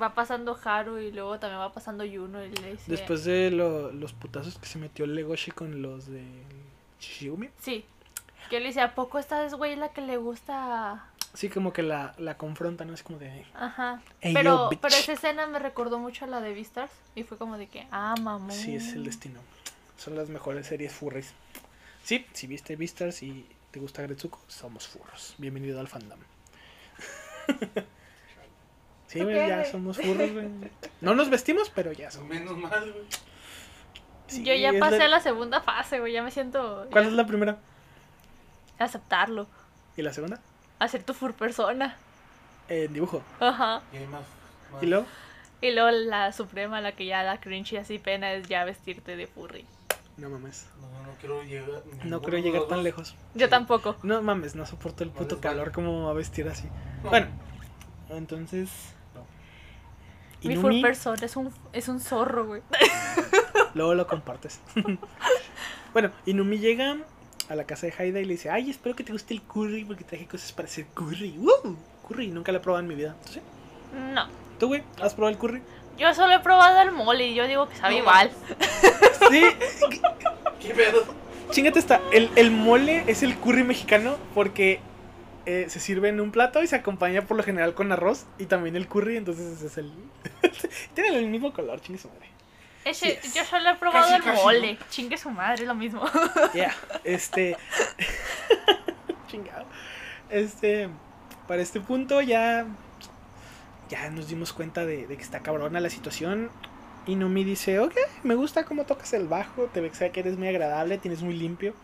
va pasando Haru y luego también va pasando Yuno y le dice... Después de lo- los putazos que se metió Legoshi con los de Shiumi. Sí. Que le dice, ¿a poco esta es güey la que le gusta? Sí, como que la, la confrontan, ¿no? Es como de. Ajá. Pero, yo, pero esa escena me recordó mucho a la de Beastars. Y fue como de que, ah, mamón. Sí, es el destino. Son las mejores series furries. Sí, si viste Vistas y te gusta Gretsuko, somos furros. Bienvenido al fandom. sí, güey, ya somos furros, güey. No nos vestimos, pero ya somos. Menos mal, güey. Sí, Yo ya pasé la- la segunda fase, güey. Ya me siento... ¿Cuál ya- es la primera? Aceptarlo. ¿Y la segunda? Hacer tu full persona. En dibujo. Ajá. Y hay más. más. ¿Y luego? Y luego la suprema, la que ya da cringe y así pena, es ya vestirte de furry. No mames. No, no quiero llegar. No creo llegar tan lejos. Yo Sí. tampoco. No mames, no soporto el puto calor como va a vestir así. No. Bueno, entonces. No. Mi full Inumi, persona es un, es un zorro, güey. luego lo compartes. bueno, Inumi llega a la casa de Haida y le dice, ay, espero que te guste el curry porque traje cosas para hacer curry. ¡Woo! Curry, nunca lo he probado en mi vida. ¿Tú sí? No. ¿Tú, güey? ¿Has probado el curry? Yo solo he probado el mole y yo digo que sabe No, igual. Sí, ¿Qué pedo? chingate esta. El, el mole es el curry mexicano porque eh, se sirve en un plato y se acompaña por lo general con arroz y también el curry, entonces ese es el... Tienen el mismo color, chingue su madre. Ese, Yes. Yo solo he probado Casi, el casi, mole. Chingue su madre, lo mismo. Ya, este. Chingado. Este. Para este punto ya. Ya nos dimos cuenta de, que está cabrona la situación. Y Numi dice: Ok, me gusta cómo tocas el bajo. Te ve que eres muy agradable, tienes muy limpio.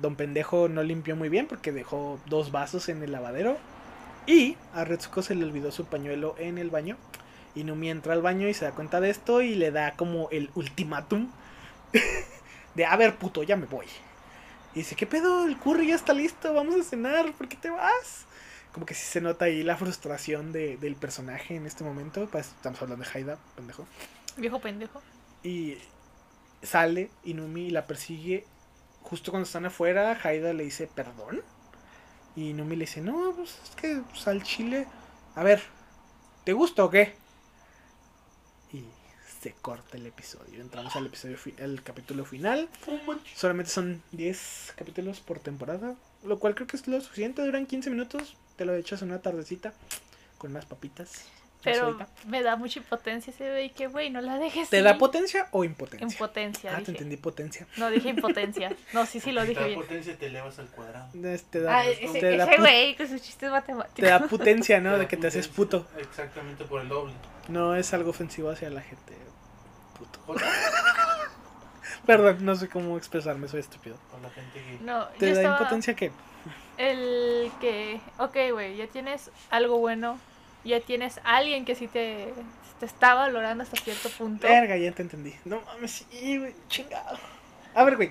Don Pendejo no limpió muy bien porque dejó dos vasos en el lavadero. Y a Retsuko se le olvidó su pañuelo en el baño. Y Numi entra al baño y se da cuenta de esto y le da como el ultimátum de a ver puto, ya me voy. Y dice, ¿qué pedo? El curry ya está listo, vamos a cenar, ¿por qué te vas? Como que sí se nota ahí la frustración de- del personaje en este momento. Pues, estamos hablando de Haida, pendejo. Viejo pendejo. Y sale Inumi y la persigue. Justo cuando están afuera, Haida le dice, ¿perdón? Y Inumi le dice, no, pues es que pues, al chile. A ver, ¿te gusta o qué? Y se corta el episodio. Entramos al episodio al capítulo final. Solamente son 10 capítulos por temporada. Lo cual creo que es lo suficiente. Duran 15 minutos. Te lo echas en una tardecita. Con unas papitas. Pero me da mucha impotencia ese güey que, güey, no la dejes. ¿Te ir. da potencia o impotencia? Impotencia, Ah, te dije. entendí potencia. No, dije impotencia. No, sí, sí lo Si te dije da bien. potencia te elevas al cuadrado. Es- Te da, Ah, ese, te da ese güey con sus chistes te da potencia, ¿no? Te De que te haces puto. Exactamente por el doble. No es algo ofensivo hacia la gente. Puto. Perdón, no sé cómo expresarme, soy estúpido. Con la gente que. No, ¿Te yo da estaba... impotencia qué? El que, ok, güey, ya tienes algo bueno, ya tienes alguien que sí te, te está valorando hasta cierto punto. Verga, ya te entendí. No mames, sí, güey, chingado. A ver, güey.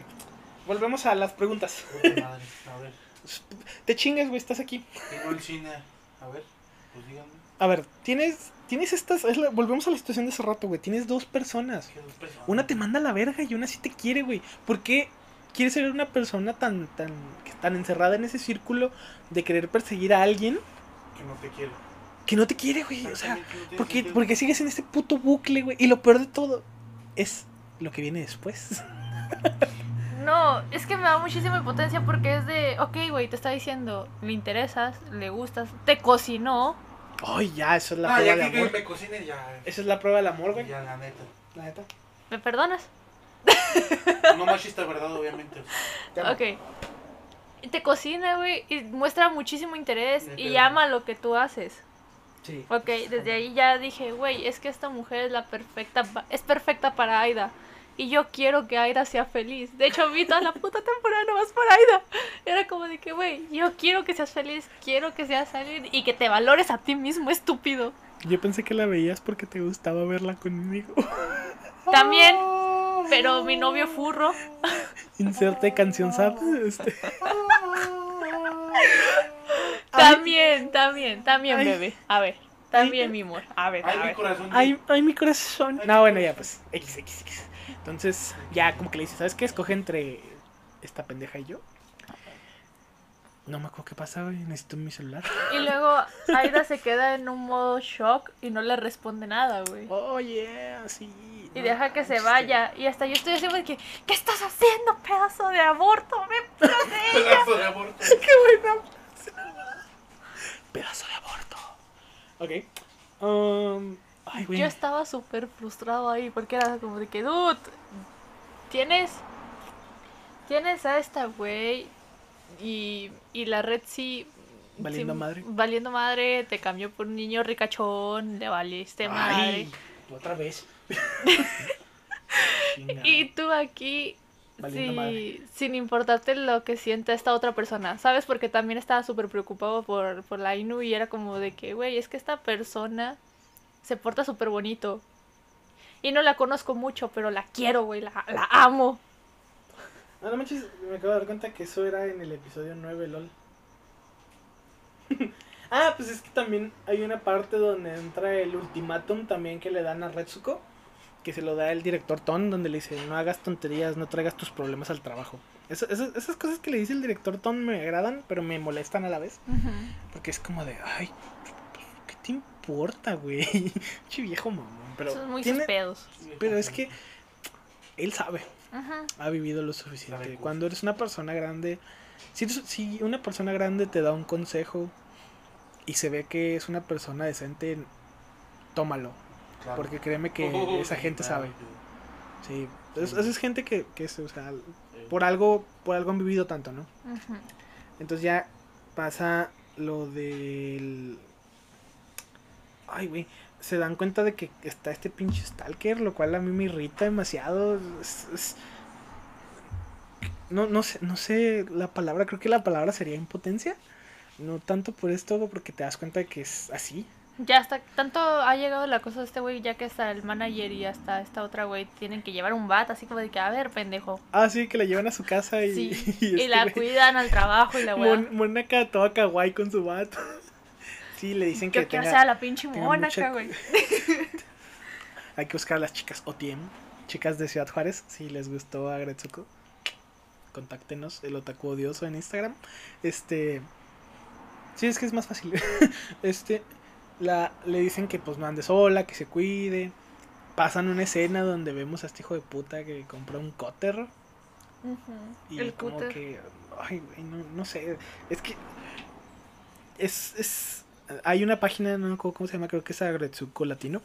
Volvemos a las preguntas. Madre. A ver. Te chingas, güey, estás aquí. Tengo el cine. A ver. Pues díganme. A ver, tienes. Tienes estas. es la- volvemos a la situación de hace rato, güey. Tienes dos personas. ¿Qué dos personas? Una te manda a la verga y una sí te quiere, güey. ¿Por qué quieres ser una persona tan, tan, que- tan encerrada en ese círculo de querer perseguir a alguien Que no te quiero. que no te quiere, güey? O sea, no tiene ¿por qué, sentido. por qué sigues en este puto bucle, güey? Y lo peor de todo es lo que viene después. No, es que me da muchísima impotencia porque es de, ok, güey, te está diciendo, le interesas, le gustas, te cocinó. Ay, ya, eso es la Ah, prueba ya de que, que amor. me cocine ya. Esa es la prueba del amor, güey. Ya, la neta. La neta. ¿Me perdonas? No machista, ¿verdad? Obviamente. Ok. Te cocina, güey, y muestra muchísimo interés Me y quedo. ama lo que tú haces. Sí. Ok, desde ahí ya dije, güey, es que esta mujer es la perfecta, es perfecta para Aida. Y yo quiero que Aida sea feliz. De hecho, vi toda la puta temporada nomás por Aida. Era como de que, güey, yo quiero que seas feliz, quiero que seas alguien y que te valores a ti mismo, estúpido. Yo pensé que la veías porque te gustaba verla conmigo. También, pero mi novio furro. Inserte canción sad. Este. También, también, también, Ay. bebé. A ver, también, Ay. mi amor. A ver, Ay, a mi ver. corazón. Ay, ay, mi corazón. No, bueno, ya pues. X, X, X. Entonces, ya como que le dice, ¿sabes qué? Escoge entre esta pendeja y yo. No me acuerdo qué pasa, güey. Necesito mi celular. Y luego Aida se queda en un modo shock y no le responde nada, güey. Oh, yeah, sí. Y no deja que se manches, vaya. Y hasta yo estoy así de que, ¿qué estás haciendo, pedazo de aborto? ¡Me! Pedazo de aborto. ¡Qué buena! Pedazo de aborto. Ok. Um, ay, güey. Yo estaba súper frustrado ahí porque era como de que, dude, tienes, tienes a esta güey y, y la red sí... Valiendo sí, madre. Valiendo madre, te cambió por un niño ricachón, le valiste madre. Ay, otra vez. Y tú aquí, sí, sin importarte lo que siente esta otra persona, ¿sabes? Porque también estaba súper preocupado por, por la Inu y era como de que, güey, es que esta persona se porta súper bonito. Y no la conozco mucho, pero la quiero, güey, la, la amo. Ah, no manches, me acabo de dar cuenta que eso era en el episodio 9, LOL. ah, pues es que también hay una parte donde entra el ultimátum también que le dan a Retsuko. Que se lo da el director Ton, donde le dice, no hagas tonterías, no traigas tus problemas al trabajo. Eso- eso- esas cosas que le dice el director Ton me agradan, pero me molestan a la vez. Porque es como de, ay, ¿qué te importa, güey? Che viejo mamón. Pero, Son muy tiene- sus pedos. pero es que él sabe ha vivido lo suficiente. Sabe Cuando eres una persona grande, si, eres- si una persona grande te da un consejo y se ve que es una persona decente, tómalo. Claro. Porque créeme que Oh, esa gente claro, sabe. sí. Sí, es, esa es gente que, que es, o sea, Sí. por algo, por algo han vivido tanto, ¿no? Entonces ya pasa lo del... Ay, güey. Se dan cuenta de que está este pinche Stalker, lo cual a mí me irrita demasiado. Es- es- No, no sé, no sé la palabra, creo que la palabra sería impotencia. No tanto por esto, porque te das cuenta de que es así. Ya hasta tanto ha llegado la cosa de este güey, ya que hasta el manager y hasta esta otra güey tienen que llevar un bat, así como de que, a ver, pendejo. Ah, sí, que la llevan a su casa y, Sí, y y este la güey- cuidan al trabajo y la. Mon- Monaca toda kawaii con su bat. Sí, le dicen que Yo quiero tenga- ser la pinche mucha- acá, güey. Hay que buscar a las chicas OTM, chicas de Ciudad Juárez, si les gustó a Gretsuko. Contáctenos, el otaku odioso en Instagram. Este. Sí, es que es más fácil. este. La, le dicen que pues no ande sola, que se cuide. Pasan una escena donde vemos a este hijo de puta que compró un cóter. Y El como cúter. que. Ay, güey, no, no sé. Es que. Es. es hay una página, no me acuerdo cómo se llama, creo que es Agretsuko Latino.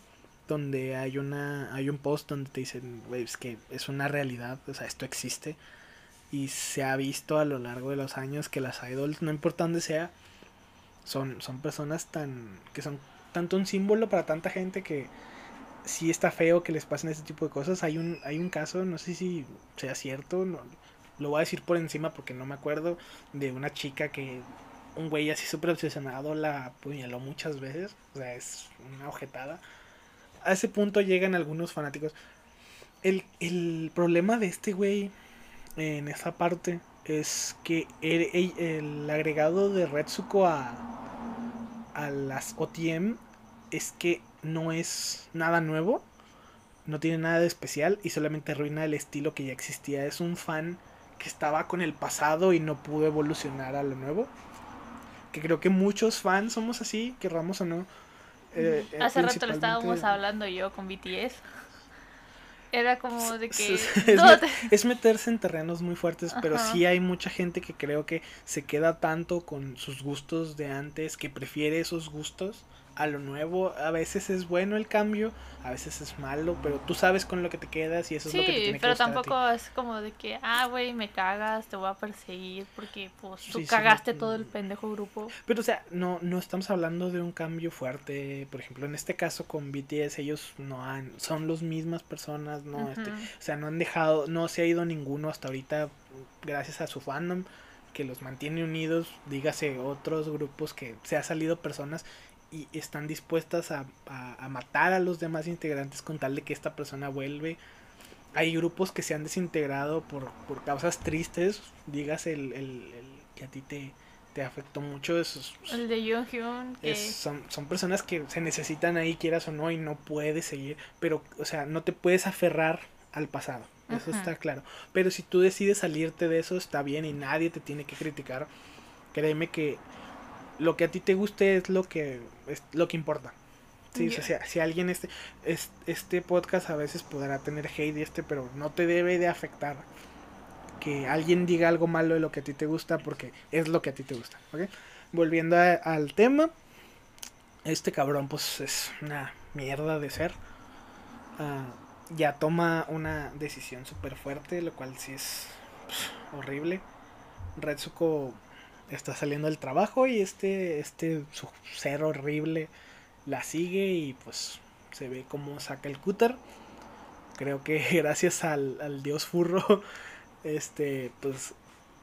Donde hay una. Hay un post donde te dicen, güey, es que es una realidad. O sea, esto existe. Y se ha visto a lo largo de los años que las idols, no importa dónde sea, son, son personas tan. que son tanto un símbolo para tanta gente que sí está feo que les pasen ese tipo de cosas. Hay un, hay un caso, no sé si sea cierto, no, lo voy a decir por encima porque no me acuerdo, de una chica que un güey así súper obsesionado la apuñaló muchas veces. O sea, es una ojetada. A ese punto llegan algunos fanáticos. El, el problema de este güey en esa parte es que el, el- agregado de Retsuko a, a las OTM es que no es nada nuevo, no tiene nada de especial y solamente arruina el estilo que ya existía. Es un fan que estaba con el pasado y no pudo evolucionar a lo nuevo. Que creo que muchos fans somos así, querramos o no. Eh, eh, Hace rato principalmente- estábamos hablando yo con BTS. Era como de que... Es, meterse en terrenos muy fuertes, pero Ajá. sí hay mucha gente que creo que se queda tanto con sus gustos de antes, que prefiere esos gustos a lo nuevo. A veces es bueno el cambio, a veces es malo, pero tú sabes con lo que te quedas y eso es lo que te Sí, tiene que pero gustar a ti. tampoco es como de que, ah, güey, me cagas, te voy a perseguir porque pues tú Sí, sí, cagaste no- todo el pendejo grupo. Pero, o sea, no, no estamos hablando de un cambio fuerte. Por ejemplo, en este caso con BTS, ellos no han, son las mismas personas, no, este, o sea, no han dejado, no se ha ido ninguno hasta ahorita, gracias a su fandom, que los mantiene unidos, dígase otros grupos que se ha salido personas y están dispuestas a, a, a matar a los demás integrantes con tal de que esta persona vuelve. Hay grupos que se han desintegrado por, por causas tristes, dígase el, el, el que a ti te, te afectó mucho, esos, El de Yoon Hyun, que... es- son, son personas que se necesitan ahí, quieras o no, y no puedes seguir. Pero, o sea, no te puedes aferrar al pasado. Eso Ujú. está claro. Pero si tú decides salirte de eso, está bien y nadie te tiene que criticar. Créeme que lo que a ti te guste es lo que, es lo que importa. Sí, o sea, si, si alguien este, es- este podcast a veces podrá tener hate y este, pero no te debe de afectar que alguien diga algo malo de lo que a ti te gusta porque es lo que a ti te gusta, ¿ok? Volviendo a- al tema, este cabrón pues es una mierda de ser. Ah, ya toma una decisión súper fuerte, lo cual sí es pues, horrible. Retsuko está saliendo del trabajo y este, este su ser horrible la sigue y pues se ve cómo saca el cúter. Creo que gracias al, al dios furro, este, pues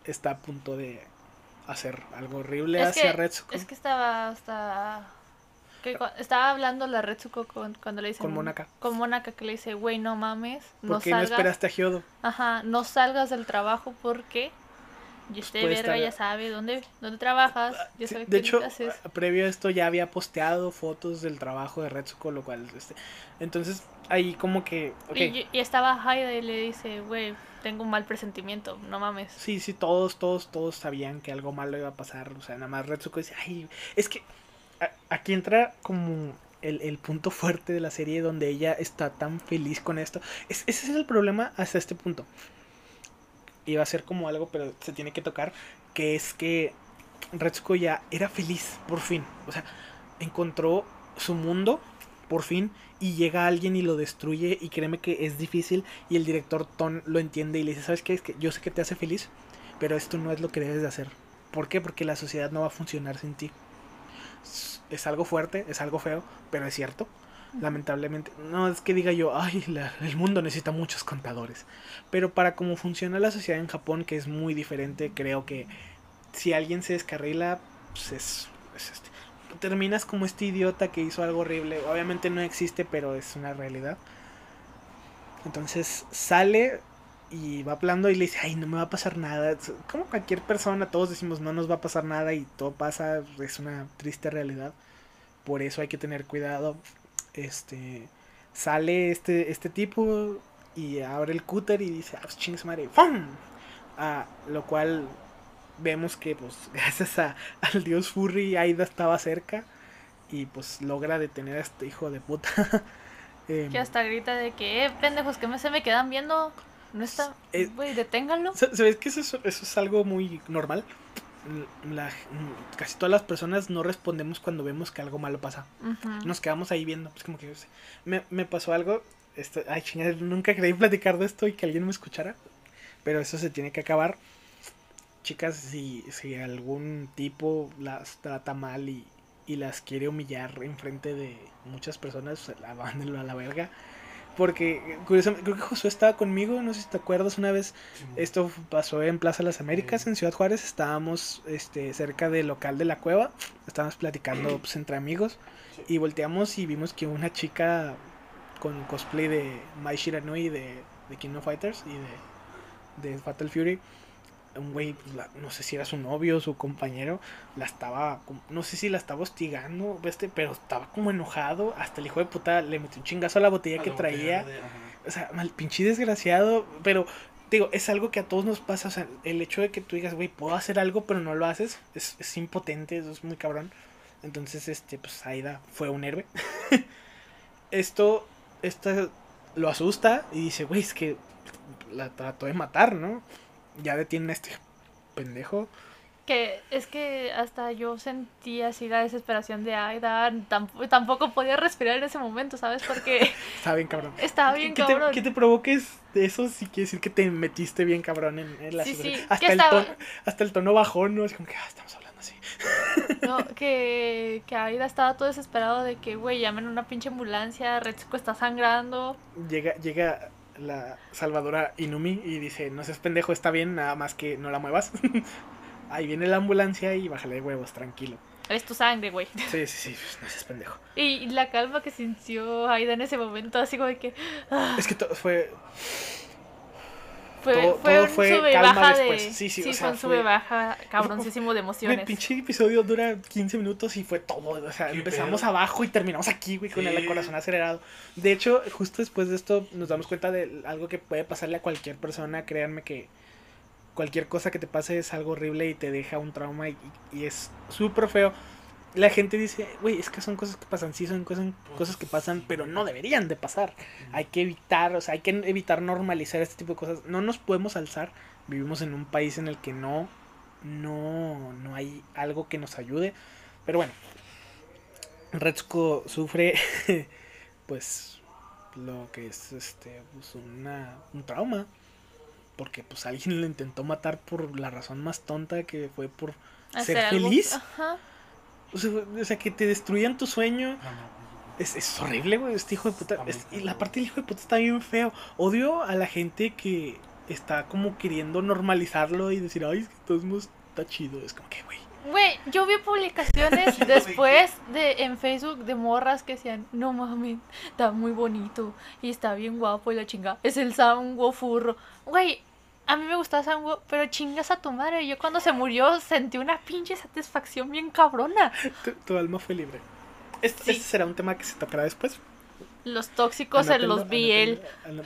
está a punto de hacer algo horrible Es hacia que- Retsuko. Es que estaba hasta... Que estaba hablando la Retsuko con, cuando le dicen... Con Monaka. Con Monaka que le dice, güey, no mames, no ¿Por qué no salgas. esperaste a Hyodo? Ajá, no salgas del trabajo porque... Y Pues este puede verga estar- ya sabe dónde, dónde trabajas, ya Sí, sabe de qué hecho, haces. previo a esto ya había posteado fotos del trabajo de Retsuko, lo cual, este, entonces ahí como que, Y, y estaba Haida y le dice, güey, tengo un mal presentimiento, no mames. sí, sí, todos, todos, todos sabían que algo malo iba a pasar, o sea, nada más Retsuko dice, ay, es que a- aquí entra como el, el punto fuerte de la serie donde ella está tan feliz con esto, es, ese es el problema hasta este punto, iba a ser como algo, pero se tiene que tocar, que es que Retsuko ya era feliz, por fin. O sea, encontró su mundo, por fin, y llega alguien y lo destruye, y créeme que es difícil, y el director Ton lo entiende y le dice, ¿sabes qué? Es que yo sé que te hace feliz, pero esto no es lo que debes de hacer. ¿Por qué? Porque la sociedad no va a funcionar sin ti. Es- algo fuerte, es algo feo, pero es cierto. Lamentablemente, no es que diga yo, ay, la- el mundo necesita muchos contadores. Pero para cómo funciona la sociedad en Japón, que es muy diferente, creo que si alguien se descarrila, pues es, es este. Terminas como este idiota que hizo algo horrible. Obviamente no existe, pero es una realidad. Entonces sale y va hablando y le dice, ay, no me va a pasar nada. Como cualquier persona, todos decimos, no nos va a pasar nada y todo pasa, es una triste realidad. Por eso hay que tener cuidado. Este sale este, este tipo y abre el cúter y dice, ah, pues chingue madre, ¡fum! Ah, lo cual vemos que pues gracias a, al dios Furry Aida estaba cerca y pues logra detener a este hijo de puta. Em, Que hasta grita de que, eh, pendejos, que me, se me quedan viendo. No está, Eh, güey, deténganlo. Sa- ¿Sabes que eso, es- eso es algo muy normal? La- casi todas las personas no respondemos cuando vemos que algo malo pasa. Nos quedamos ahí viendo. Es como que yo sé, me, me pasó algo. Esto, ay, chingada, nunca creí platicar de esto y que alguien me escuchara. Pero eso se tiene que acabar. Chicas, si, si algún tipo las trata mal y, y las quiere humillar enfrente de muchas personas, abándenlo a la verga. Porque, curiosamente, creo que Josué estaba conmigo, no sé si te acuerdas una vez. Esto pasó en Plaza Las Américas, en Ciudad Juárez. Estábamos este, cerca del local de la cueva. Estábamos platicando pues, entre amigos. Y volteamos y vimos que una chica con cosplay de Mai Shiranui de, de King of Fighters y de, de Fatal Fury. Un güey, pues, la- no sé si era su novio o su compañero, la estaba, no sé si la estaba hostigando, este, pero estaba como enojado. Hasta el hijo de puta le metió un chingazo a la botella que traía. O sea, mal pinche desgraciado, pero digo, es algo que a todos nos pasa, o sea, el hecho de que tú digas, güey, puedo hacer algo, pero no lo haces, es, es impotente, eso es muy cabrón. Entonces, este, pues Aida fue un héroe. Esto, esta lo asusta y dice, güey, es que la trató de matar, ¿no? Ya detienen a este pendejo. Que es que hasta yo sentí así la desesperación de Aida. Tamp- tampoco podía respirar en ese momento, ¿sabes? Porque Está bien cabrón. estaba bien que, cabrón. Te, que te provoques de eso sí quiere decir que te metiste bien cabrón en, en la Sí, hasta, el tono, hasta el tono bajón, ¿no? Es como que ah, estamos hablando así. No, que, que Aida estaba todo desesperado de que, güey, llamen una pinche ambulancia, Retsuko está sangrando. Llega, llega la salvadora Inumi y dice, no seas pendejo, está bien, nada más que no la muevas. Ahí viene la ambulancia y bájale de huevos, tranquilo. Es tu sangre, güey. Sí, sí, sí, no seas pendejo. Y la calma que sintió Aida en ese momento, así como de que ah, Es que todo fue... fue, todo- fue todo un fue sube calma baja después. de. Sí, sí, o sea, fue un sube baja cabroncísimo de El emociones. pinche episodio dura 15 minutos y fue todo. O sea, ¿Qué empezamos pedo? abajo y terminamos aquí, güey, con Sí. el corazón acelerado. De hecho, justo después de esto nos damos cuenta de algo que puede pasarle a cualquier persona. Créanme que cualquier cosa que te pase es algo horrible y te deja un trauma y, y es súper feo. La gente dice, güey, es que son cosas que pasan, sí, son cosas, cosas que pasan, pero no deberían de pasar. Hay que evitar, o sea, hay que evitar normalizar este tipo de cosas. No nos podemos alzar. Vivimos en un país en el que no, no, no hay algo que nos ayude. Pero bueno, Retsuko sufre, pues, lo que es, este, pues, una, un trauma. Porque, pues, alguien lo intentó matar por la razón más tonta que fue por ser algo- feliz. Ajá. O sea, o sea, que te destruyan tu sueño. Es, es horrible, güey, este hijo de puta. Es- y la parte del hijo de puta está bien feo. Odio a la gente que está como queriendo normalizarlo y decir, ay, es que modos está chido. Es como que, güey. Güey, yo vi publicaciones después de en Facebook de morras que decían, no mames, está muy bonito y está bien guapo y la chinga. Es el Sango furro. Güey, a mí me gustaba Sango, pero chingas a tu madre. Yo cuando se murió sentí una pinche satisfacción bien cabrona. Tu, tu alma fue libre. Este, Sí. este será un tema que se tocará después. Los tóxicos en los BL.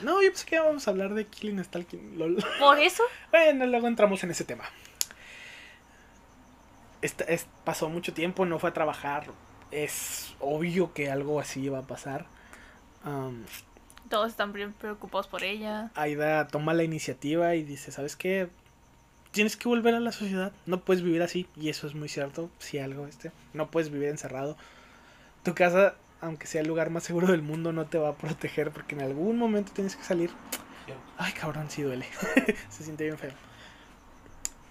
No, yo pensé que íbamos a hablar de Killing Stalking. lol. Por eso, Bueno, luego entramos en ese tema. Esta- es- pasó mucho tiempo, no fue a trabajar. Es obvio que algo así iba a pasar. Am, todos están bien preocupados por ella. Aida toma la iniciativa y dice, ¿sabes qué? Tienes que volver a la sociedad. No puedes vivir así. Y eso es muy cierto. Si algo, este. No puedes vivir encerrado. Tu casa, aunque sea el lugar más seguro del mundo, no te va a proteger porque en algún momento tienes que salir. Ay, cabrón, sí duele. Se siente bien feo.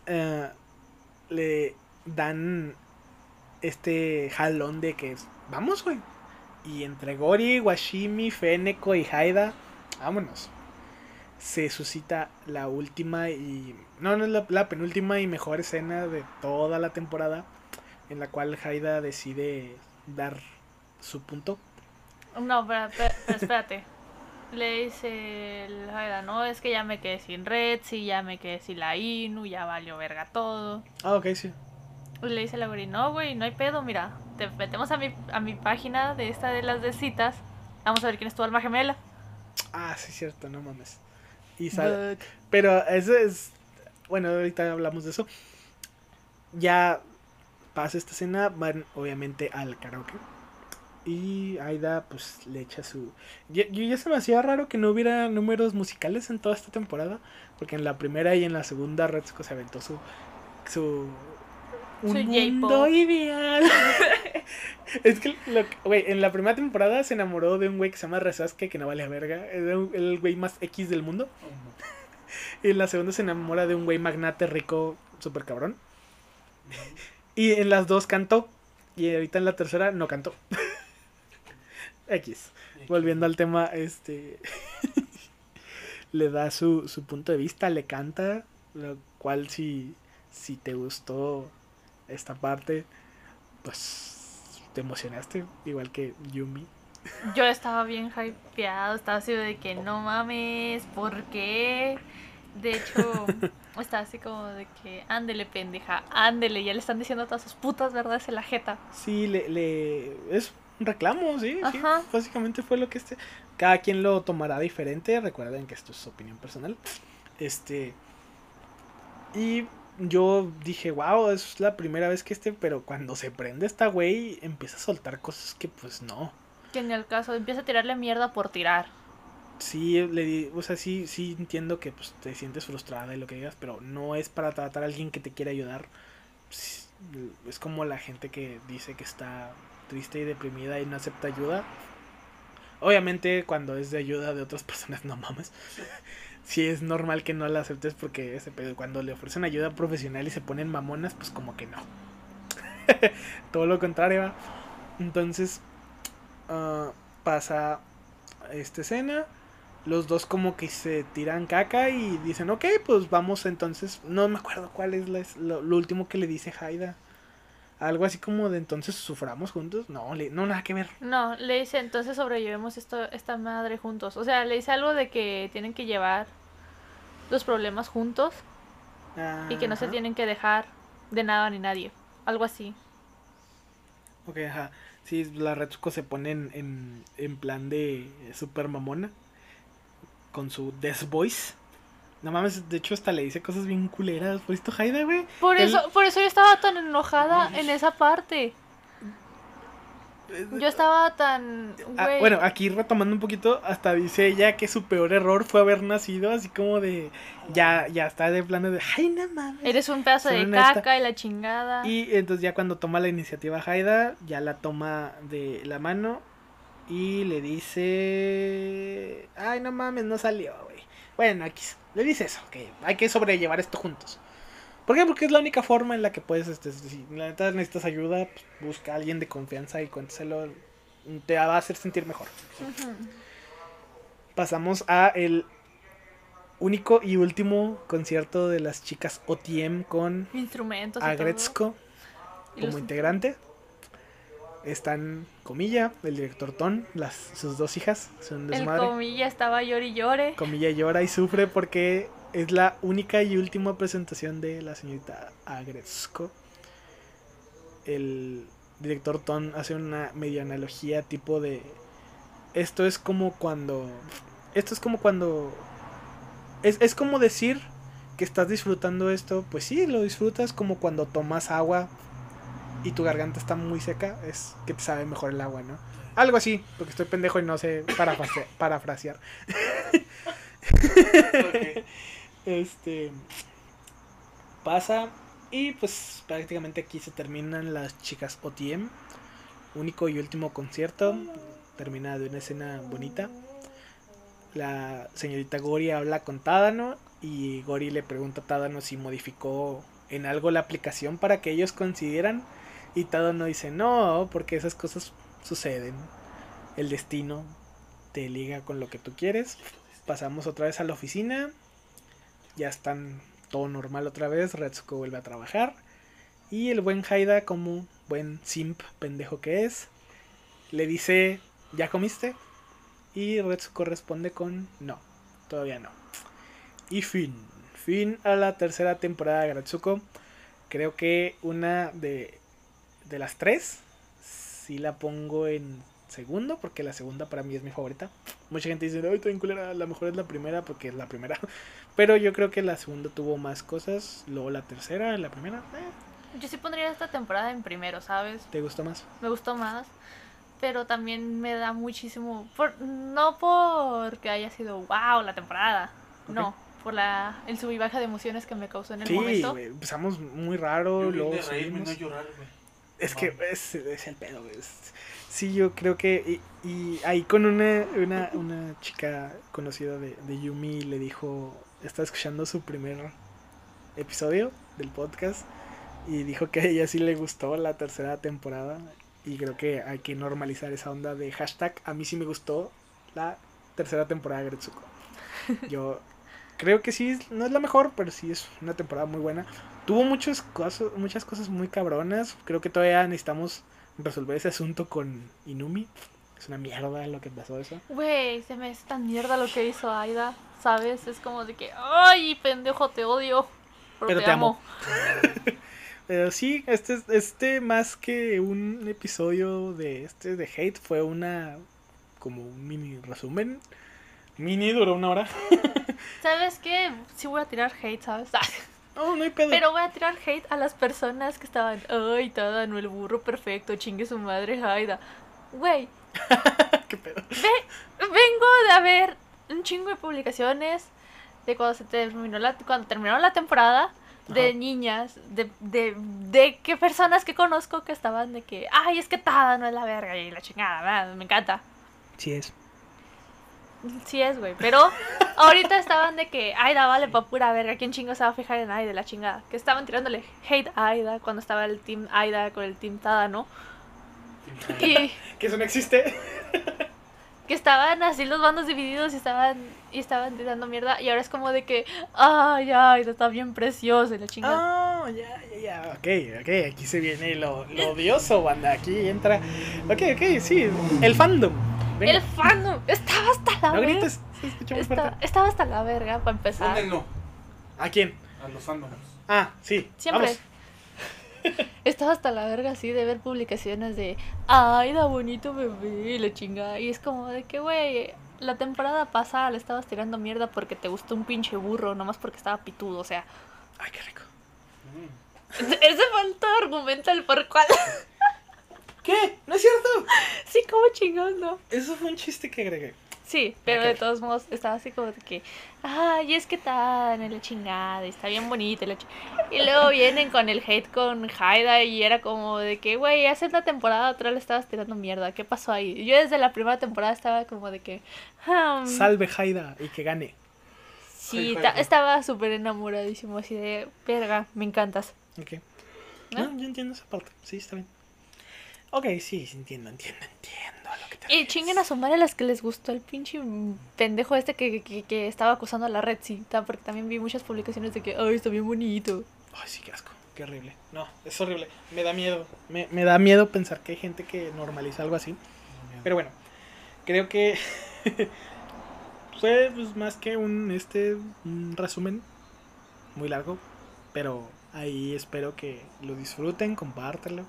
Eh, le dan este jalón de que vamos, güey. Y entre Gori, Washimi, Feneko y Haida, vámonos. Se suscita la última y. No, no es la, la penúltima y mejor escena de toda la temporada. En la cual Haida decide dar su punto. No, pero, pero- pero espérate. Le dice el Jaira, no, es que ya me quedé sin Red, sí, ya me quedé sin la Inu, ya valió verga todo. Ah, ok, sí. Y le dice la Gori, no, güey, no hay pedo, mira, te metemos a mi, a mi página de esta de las de citas, vamos a ver quién es tu alma gemela. Ah, sí, cierto, no mames. Y sale, But- Pero eso es. Bueno, ahorita hablamos de eso. Ya pasa esta escena, van obviamente al karaoke. Y Aida, pues le echa su. Yo, yo ya se me hacía raro que no hubiera números musicales en toda esta temporada. Porque en la primera y en la segunda Retsuko se aventó su. su. Un mundo ideal. es que, güey, en la primera temporada se enamoró de un güey que se llama Resasuke, que no vale a verga. Un- el güey más X del mundo. Y en la segunda se enamora de un güey magnate rico, super cabrón. Y en las dos cantó. Y ahorita en la tercera no cantó. X. Volviendo al tema, este. le da su, su punto de vista, le canta. Lo cual, si, si te gustó esta parte, pues te emocionaste. Igual que Yumi. Yo estaba bien hypeado, estaba así de que no mames, ¿por qué? De hecho, estaba así como de que ándele pendeja, ándele, ya le están diciendo todas sus putas verdades en la jeta. Sí, le, le es un reclamo, sí, sí. Básicamente fue lo que este. Cada quien lo tomará diferente. Recuerden que esto es opinión personal. Este. Y yo dije, wow, es la primera vez que este. Pero cuando se prende esta güey, empieza a soltar cosas que pues no. Que en el caso empieza a tirarle mierda por tirar. sí le di, o sea, sí, sí entiendo que pues, te sientes frustrada y lo que digas, pero no es para tratar a alguien que te quiera ayudar. Es como la gente que dice que está triste y deprimida y no acepta ayuda. Obviamente cuando es de ayuda de otras personas, no mames. Sí es normal que no la aceptes porque ese pedo, cuando le ofrecen ayuda profesional y se ponen mamonas, pues como que no. Todo lo contrario. ¿va? Entonces ah, pasa esta escena. Los dos como que se tiran caca y dicen, ok, pues vamos entonces. No me acuerdo cuál es la- lo, lo último que le dice Haida. Algo así como de entonces suframos juntos. No, le- no, nada que ver. No, le dice, entonces sobrellevemos esto, esta madre juntos. O sea, le dice algo de que tienen que llevar los problemas juntos y que no se tienen que dejar de nada ni nadie. Algo así. Ok, ajá. Sí, la Retsuko se pone en, en, en plan de super mamona. Con su Death Voice. No mames, de hecho hasta le dice cosas bien culeras. Por esto Haida, güey. Por eso, por eso yo estaba tan enojada en esa parte. Yo estaba tan... Ah, güey, bueno, aquí retomando un poquito, hasta dice ella que su peor error fue haber nacido así como de. Ya, ya está de plano de. Ay, no mames. Eres un pedazo de caca y la chingada. Y entonces ya cuando toma la iniciativa Haida, ya la toma de la mano y le dice, ay no mames, no salió, güey. Bueno, aquí le dice eso, que hay que sobrellevar esto juntos. ¿Por qué? Porque es la única forma en la que puedes, este, si la neta necesitas ayuda, pues, busca a alguien de confianza y cuéntaselo, te va a hacer sentir mejor. Pasamos a el único y último concierto de las chicas OTM con Instrumentos. Agretzko como los- integrante. Están Comilla, el director Ton, las, sus dos hijas, son El desmadre. comilla estaba llore y llore. Comilla llora y sufre porque es la única y última presentación de la señorita Agretzko. El director Ton hace una media analogía tipo de esto es como cuando esto es como cuando es, es como decir que estás disfrutando esto, pues sí, lo disfrutas como cuando tomas agua y tu garganta está muy seca, es que te sabe mejor el agua, ¿no? Algo así, porque estoy pendejo y no sé parafrase- parafrasear. Ok. Este pasa y pues prácticamente aquí se terminan las chicas OTM. Único y último concierto. Termina de una escena bonita. La señorita Gori habla con Tadano y Gori le pregunta a Tadano si modificó en algo la aplicación para que ellos consideran y Tadano dice no, porque esas cosas suceden. El destino te liga con lo que tú quieres. Pasamos otra vez a la oficina ya están todo normal otra vez. Retsuko vuelve a trabajar. Y el buen Haida, como buen simp pendejo que es, le dice: ¿Ya comiste? Y Retsuko responde con: No, todavía no. Y fin. Fin a la tercera temporada de Retsuko. Creo que una de, de las tres, sí la pongo en segundo, porque la segunda para mí es mi favorita. Mucha gente dice, ay, bien culera, la mejor es la primera porque es la primera. Pero yo creo que la segunda tuvo más cosas, luego la tercera, la primera, eh, Yo sí pondría esta temporada en primero, ¿sabes? ¿te gustó más? Me gustó más. Pero también me da muchísimo. Por, no porque haya sido wow la temporada. No, por la el sub y baja de emociones que me causó en el Sí, momento. güey, empezamos muy raro, Yo luego de reírme, no llorar, güey. Es que es, es el pedo, es- Sí, yo creo que. Y, y ahí con una, una, una chica conocida de, de Yumi le dijo. Estaba escuchando su primer episodio del podcast. Y dijo que a ella sí le gustó la tercera temporada. Y creo que hay que normalizar esa onda de hashtag. A mí sí me gustó la tercera temporada de Gretsuko. Yo creo que sí, no es la mejor, pero sí es una temporada muy buena. Tuvo muchas cosas, muchas cosas muy cabronas. Creo que todavía necesitamos resolver ese asunto con Inumi. Es una mierda lo que pasó eso. Güey, se me hace tan mierda lo que hizo Aida, ¿sabes? Es como de que, ay, pendejo, te odio. Pero, Pero te, te amo. Pero sí, este, es- este más que un episodio de este de Hate fue una como un mini resumen. Mini duró una hora. ¿Sabes qué? Sí voy a tirar hate, ¿sabes? No, no hay pedo. Pero voy a tirar hate a las personas que estaban, ay, Tadano, el burro perfecto, chingue su madre, Haida. Güey, ¿Qué pedo? vengo de haber un chingo de publicaciones de cuando se terminó la, cuando terminó la temporada de Ajá. niñas, de, de, de que personas que conozco que estaban de que, ay, es que Tada no es la verga y la chingada, ¿verdad? me encanta. Sí es. Sí es, güey, pero ahorita estaban de que Aida vale pa' pura verga, ¿quién chingo se va a fijar en Aida, la chingada? Que estaban tirándole hate a Aida cuando estaba el team Aida con el team Tada, ¿no? Y Que eso no existe. que estaban así los bandos divididos y estaban y estaban tirando mierda y ahora es como de que ay ay está bien preciosa y la chingada Ah, ya, ya, ya. Ok, ok. Aquí se viene lo, lo odioso, banda. Aquí entra. Ok, ok, sí. El fandom. Venga, el fandom estaba hasta la no verga grites. Se Está- estaba hasta la verga para empezar Pónganlo ¿A quién? a los fandoms. Ah, sí. siempre Vamos. estaba hasta la verga así de ver publicaciones de ay da bonito bebé y la chingada y es como de que güey la temporada pasada le estabas tirando mierda porque te gustó un pinche burro nomás porque estaba pitudo o sea Ay, qué rico. ese fue el todo argumento el por cual ¿Qué? ¿No es cierto? sí como chingados no Eso fue un chiste que agregué. Sí, pero de todos modos estaba así como de que, ay, es que tan en la chingada, y está bien bonita y la chi-". Y luego vienen con el hate con Haida y era como de que, güey, hace una temporada atrás le estabas tirando mierda, ¿qué pasó ahí? Yo desde la primera temporada estaba como de que, "Hmm, Salve Haida y que gane. sí, estaba súper enamoradísimo, así de, verga, me encantas. Ok. No, yo entiendo esa parte. Sí, está bien. Ok, sí, entiendo, entiendo, entiendo a lo que te Y chinguen a su madre las que les gustó el pinche pendejo este que, que, que estaba acosando a la redcita, porque también vi muchas publicaciones de que, ay, está bien bonito. Ay, sí, qué asco. Qué horrible. No, es horrible. Me da miedo. Me, me da miedo pensar que hay gente que normaliza algo así. Pero bueno, creo que fue pues, más que un, este, un resumen muy largo. Pero ahí espero que lo disfruten, compártelo.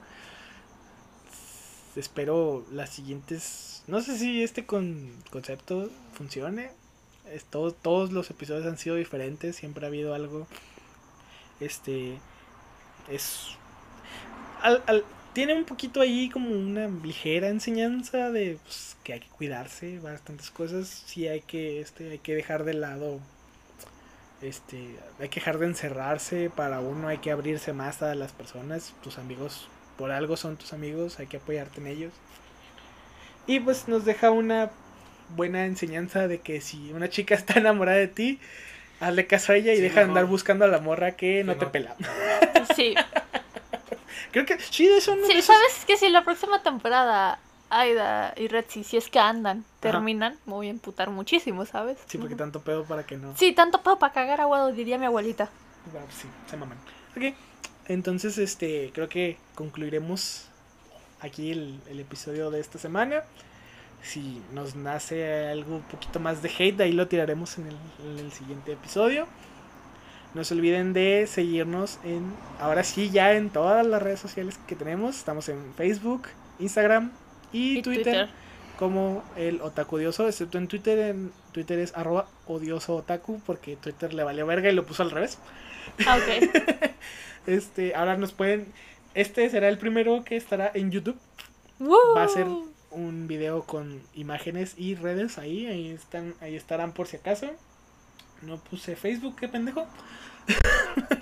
Espero las siguientes... No sé si este con, concepto funcione. Es todo- todos los episodios han sido diferentes. Siempre ha habido algo este es al- al- tiene un poquito ahí como una ligera enseñanza de pues, que hay que cuidarse bastantes cosas sí hay que este hay que dejar de lado este hay que dejar de encerrarse para uno hay que abrirse más a las personas tus amigos por algo son tus amigos hay que apoyarte en ellos y pues nos deja una buena enseñanza de que si una chica está enamorada de ti hazle caso a ella y Sí, deja de andar buscando a la morra que no te mejor. pela Sí, Creo que sí, de eso no. de sí esos- ¿sabes que si la próxima temporada Aida y Redsi, si es que andan, terminan, me voy a emputar muchísimo, ¿sabes? Sí, porque tanto pedo para que no. Sí, tanto pedo para cagar aguado, diría mi abuelita. Bueno, sí, se maman. Ok, entonces este, creo que concluiremos aquí el, el episodio de esta semana. Si nos nace algo un poquito más de hate, ahí lo tiraremos en el, en el siguiente episodio. No se olviden de seguirnos en, ahora sí, ya en todas las redes sociales que tenemos. Estamos en Facebook, Instagram y, Y Twitter, Twitter. como el Otaku Odioso, excepto en Twitter. En Twitter es arroba odioso otaku porque Twitter le valió verga y lo puso al revés. Ah, ok. Este, ahora nos pueden. Este será el primero que estará en YouTube. Va a ser un video con imágenes y redes ahí. Ahí están, ahí estarán por si acaso. No puse Facebook, qué pendejo.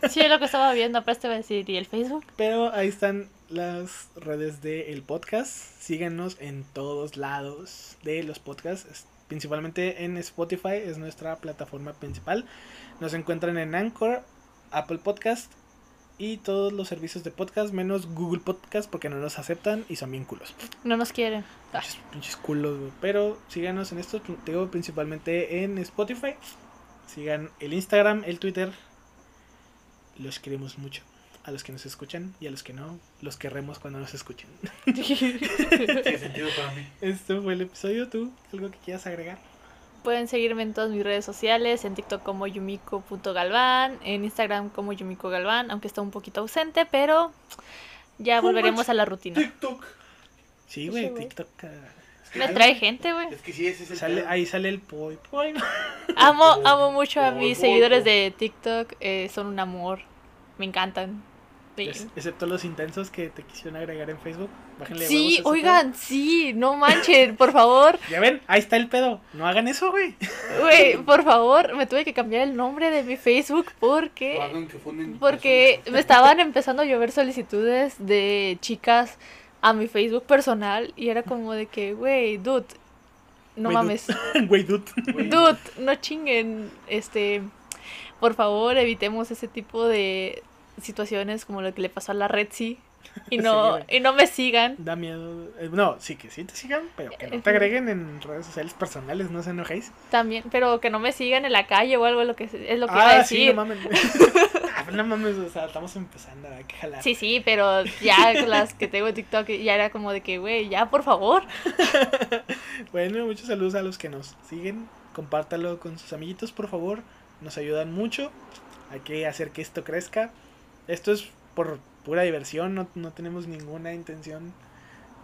Sí, es lo que estaba viendo, pero te a decir, ¿y el Facebook? Pero ahí están las redes del podcast. Síganos en todos lados de los podcasts. Principalmente en Spotify, es nuestra plataforma principal. Nos encuentran en Anchor, Apple Podcast y todos los servicios de podcast, menos Google Podcast, porque no nos aceptan y son bien culos. No nos quieren. Ah, Pinches, pinches culos. Pero síganos en esto, te digo, principalmente en Spotify. Sigan el Instagram, el Twitter. Los queremos mucho. A los que nos escuchan y a los que no, los querremos cuando nos escuchen. Tiene sentido para mí. Esto fue el episodio. ¿Tú algo que quieras agregar? Pueden seguirme en todas mis redes sociales, en TikTok como yumiko.galván, en Instagram como yumiko galván, aunque está un poquito ausente, pero ya ¿Cómo volveremos a la rutina. TikTok. Sí, güey. TikTok. ah, Me trae gente, güey. Es que sí, ese es el Sale, pedo. ahí sale el poi poi. Amo, amo mucho a mis seguidores de TikTok, eh, son un amor, me encantan. Es- excepto los intensos que te quisieron agregar en Facebook. Bájenle Sí, oigan, sí, no manchen, por favor. Ya ven, ahí está el pedo. No hagan eso, güey. Güey, por favor, me tuve que cambiar el nombre de mi Facebook porque hagan que funden porque personas. me estaban empezando a llover solicitudes de chicas a mi Facebook personal y era como de que, güey, dude, no mames. Güey, dude. Dude, no chinguen, este, por favor, evitemos ese tipo de situaciones como lo que le pasó a la Redsi y no Sí, y no me sigan. Da miedo. Eh, No, sí que sí te sigan, pero que no te agreguen en redes sociales personales, no se enojéis. También, pero que no me sigan en la calle o algo lo que es lo que iba a Ah, decir. sí, no mames. ah, no mames, o sea, estamos empezando, que jalar. Sí, sí, pero ya las que tengo en TikTok ya era como de que, güey, ya por favor. Bueno, muchos saludos a los que nos siguen. Compártalo con sus amiguitos, por favor. Nos ayudan mucho. Hay que hacer que esto crezca. Esto es por pura diversión, no, no tenemos ninguna intención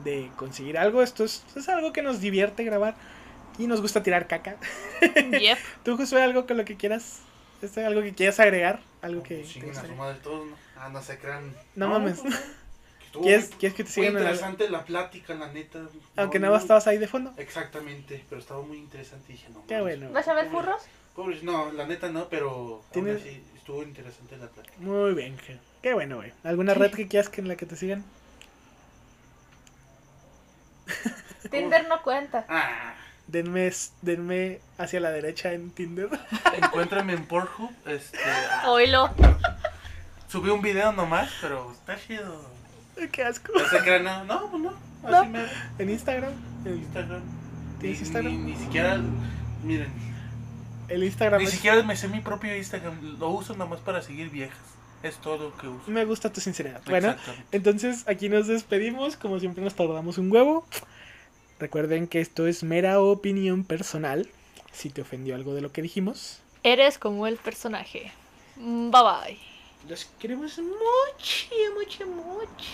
de conseguir algo. Esto es, es algo que nos divierte grabar y nos gusta tirar caca. Yep. ¿Tú, Josué, algo con lo que quieras? ¿Este, ¿Algo que quieras agregar? ¿Algo que te Chinguen a su gustaría? madre todos, ¿no? Ah, no se crean. No mames. pues, estuvo ¿Quieres, muy- ¿Quieres que te sigan la- interesante la plática, la neta. Aunque No, nada más estabas ahí de fondo. Exactamente, pero estaba muy interesante y dije, no. Qué mames. bueno. ¿Vas a ver furros? Pobre, no, la neta no, pero aún ¿Tienes- así estuvo interesante la plática. Muy bien, qué bueno, güey. ¿Alguna red que quieras que en la que te sigan? Tinder no cuenta. Ah, Denme, denme hacia la derecha en Tinder. encuéntrame en Pornhub, este, Oílo. subí un video nomás, pero está chido. qué asco. No no, no, pues no, así me En Instagram. en Instagram. ¿Tienes Ni- Instagram? Ni, ni siquiera, miren, el Instagram ni es- siquiera me sé mi propio Instagram, lo uso nomás para seguir viejas. Es todo que uso. Me gusta tu sinceridad. Bueno, entonces aquí nos despedimos. Como siempre nos tardamos un huevo. Recuerden que esto es mera opinión personal. Si te ofendió algo de lo que dijimos. Eres como el personaje. Mm, Bye bye. Los queremos mucho, mucho, mucho.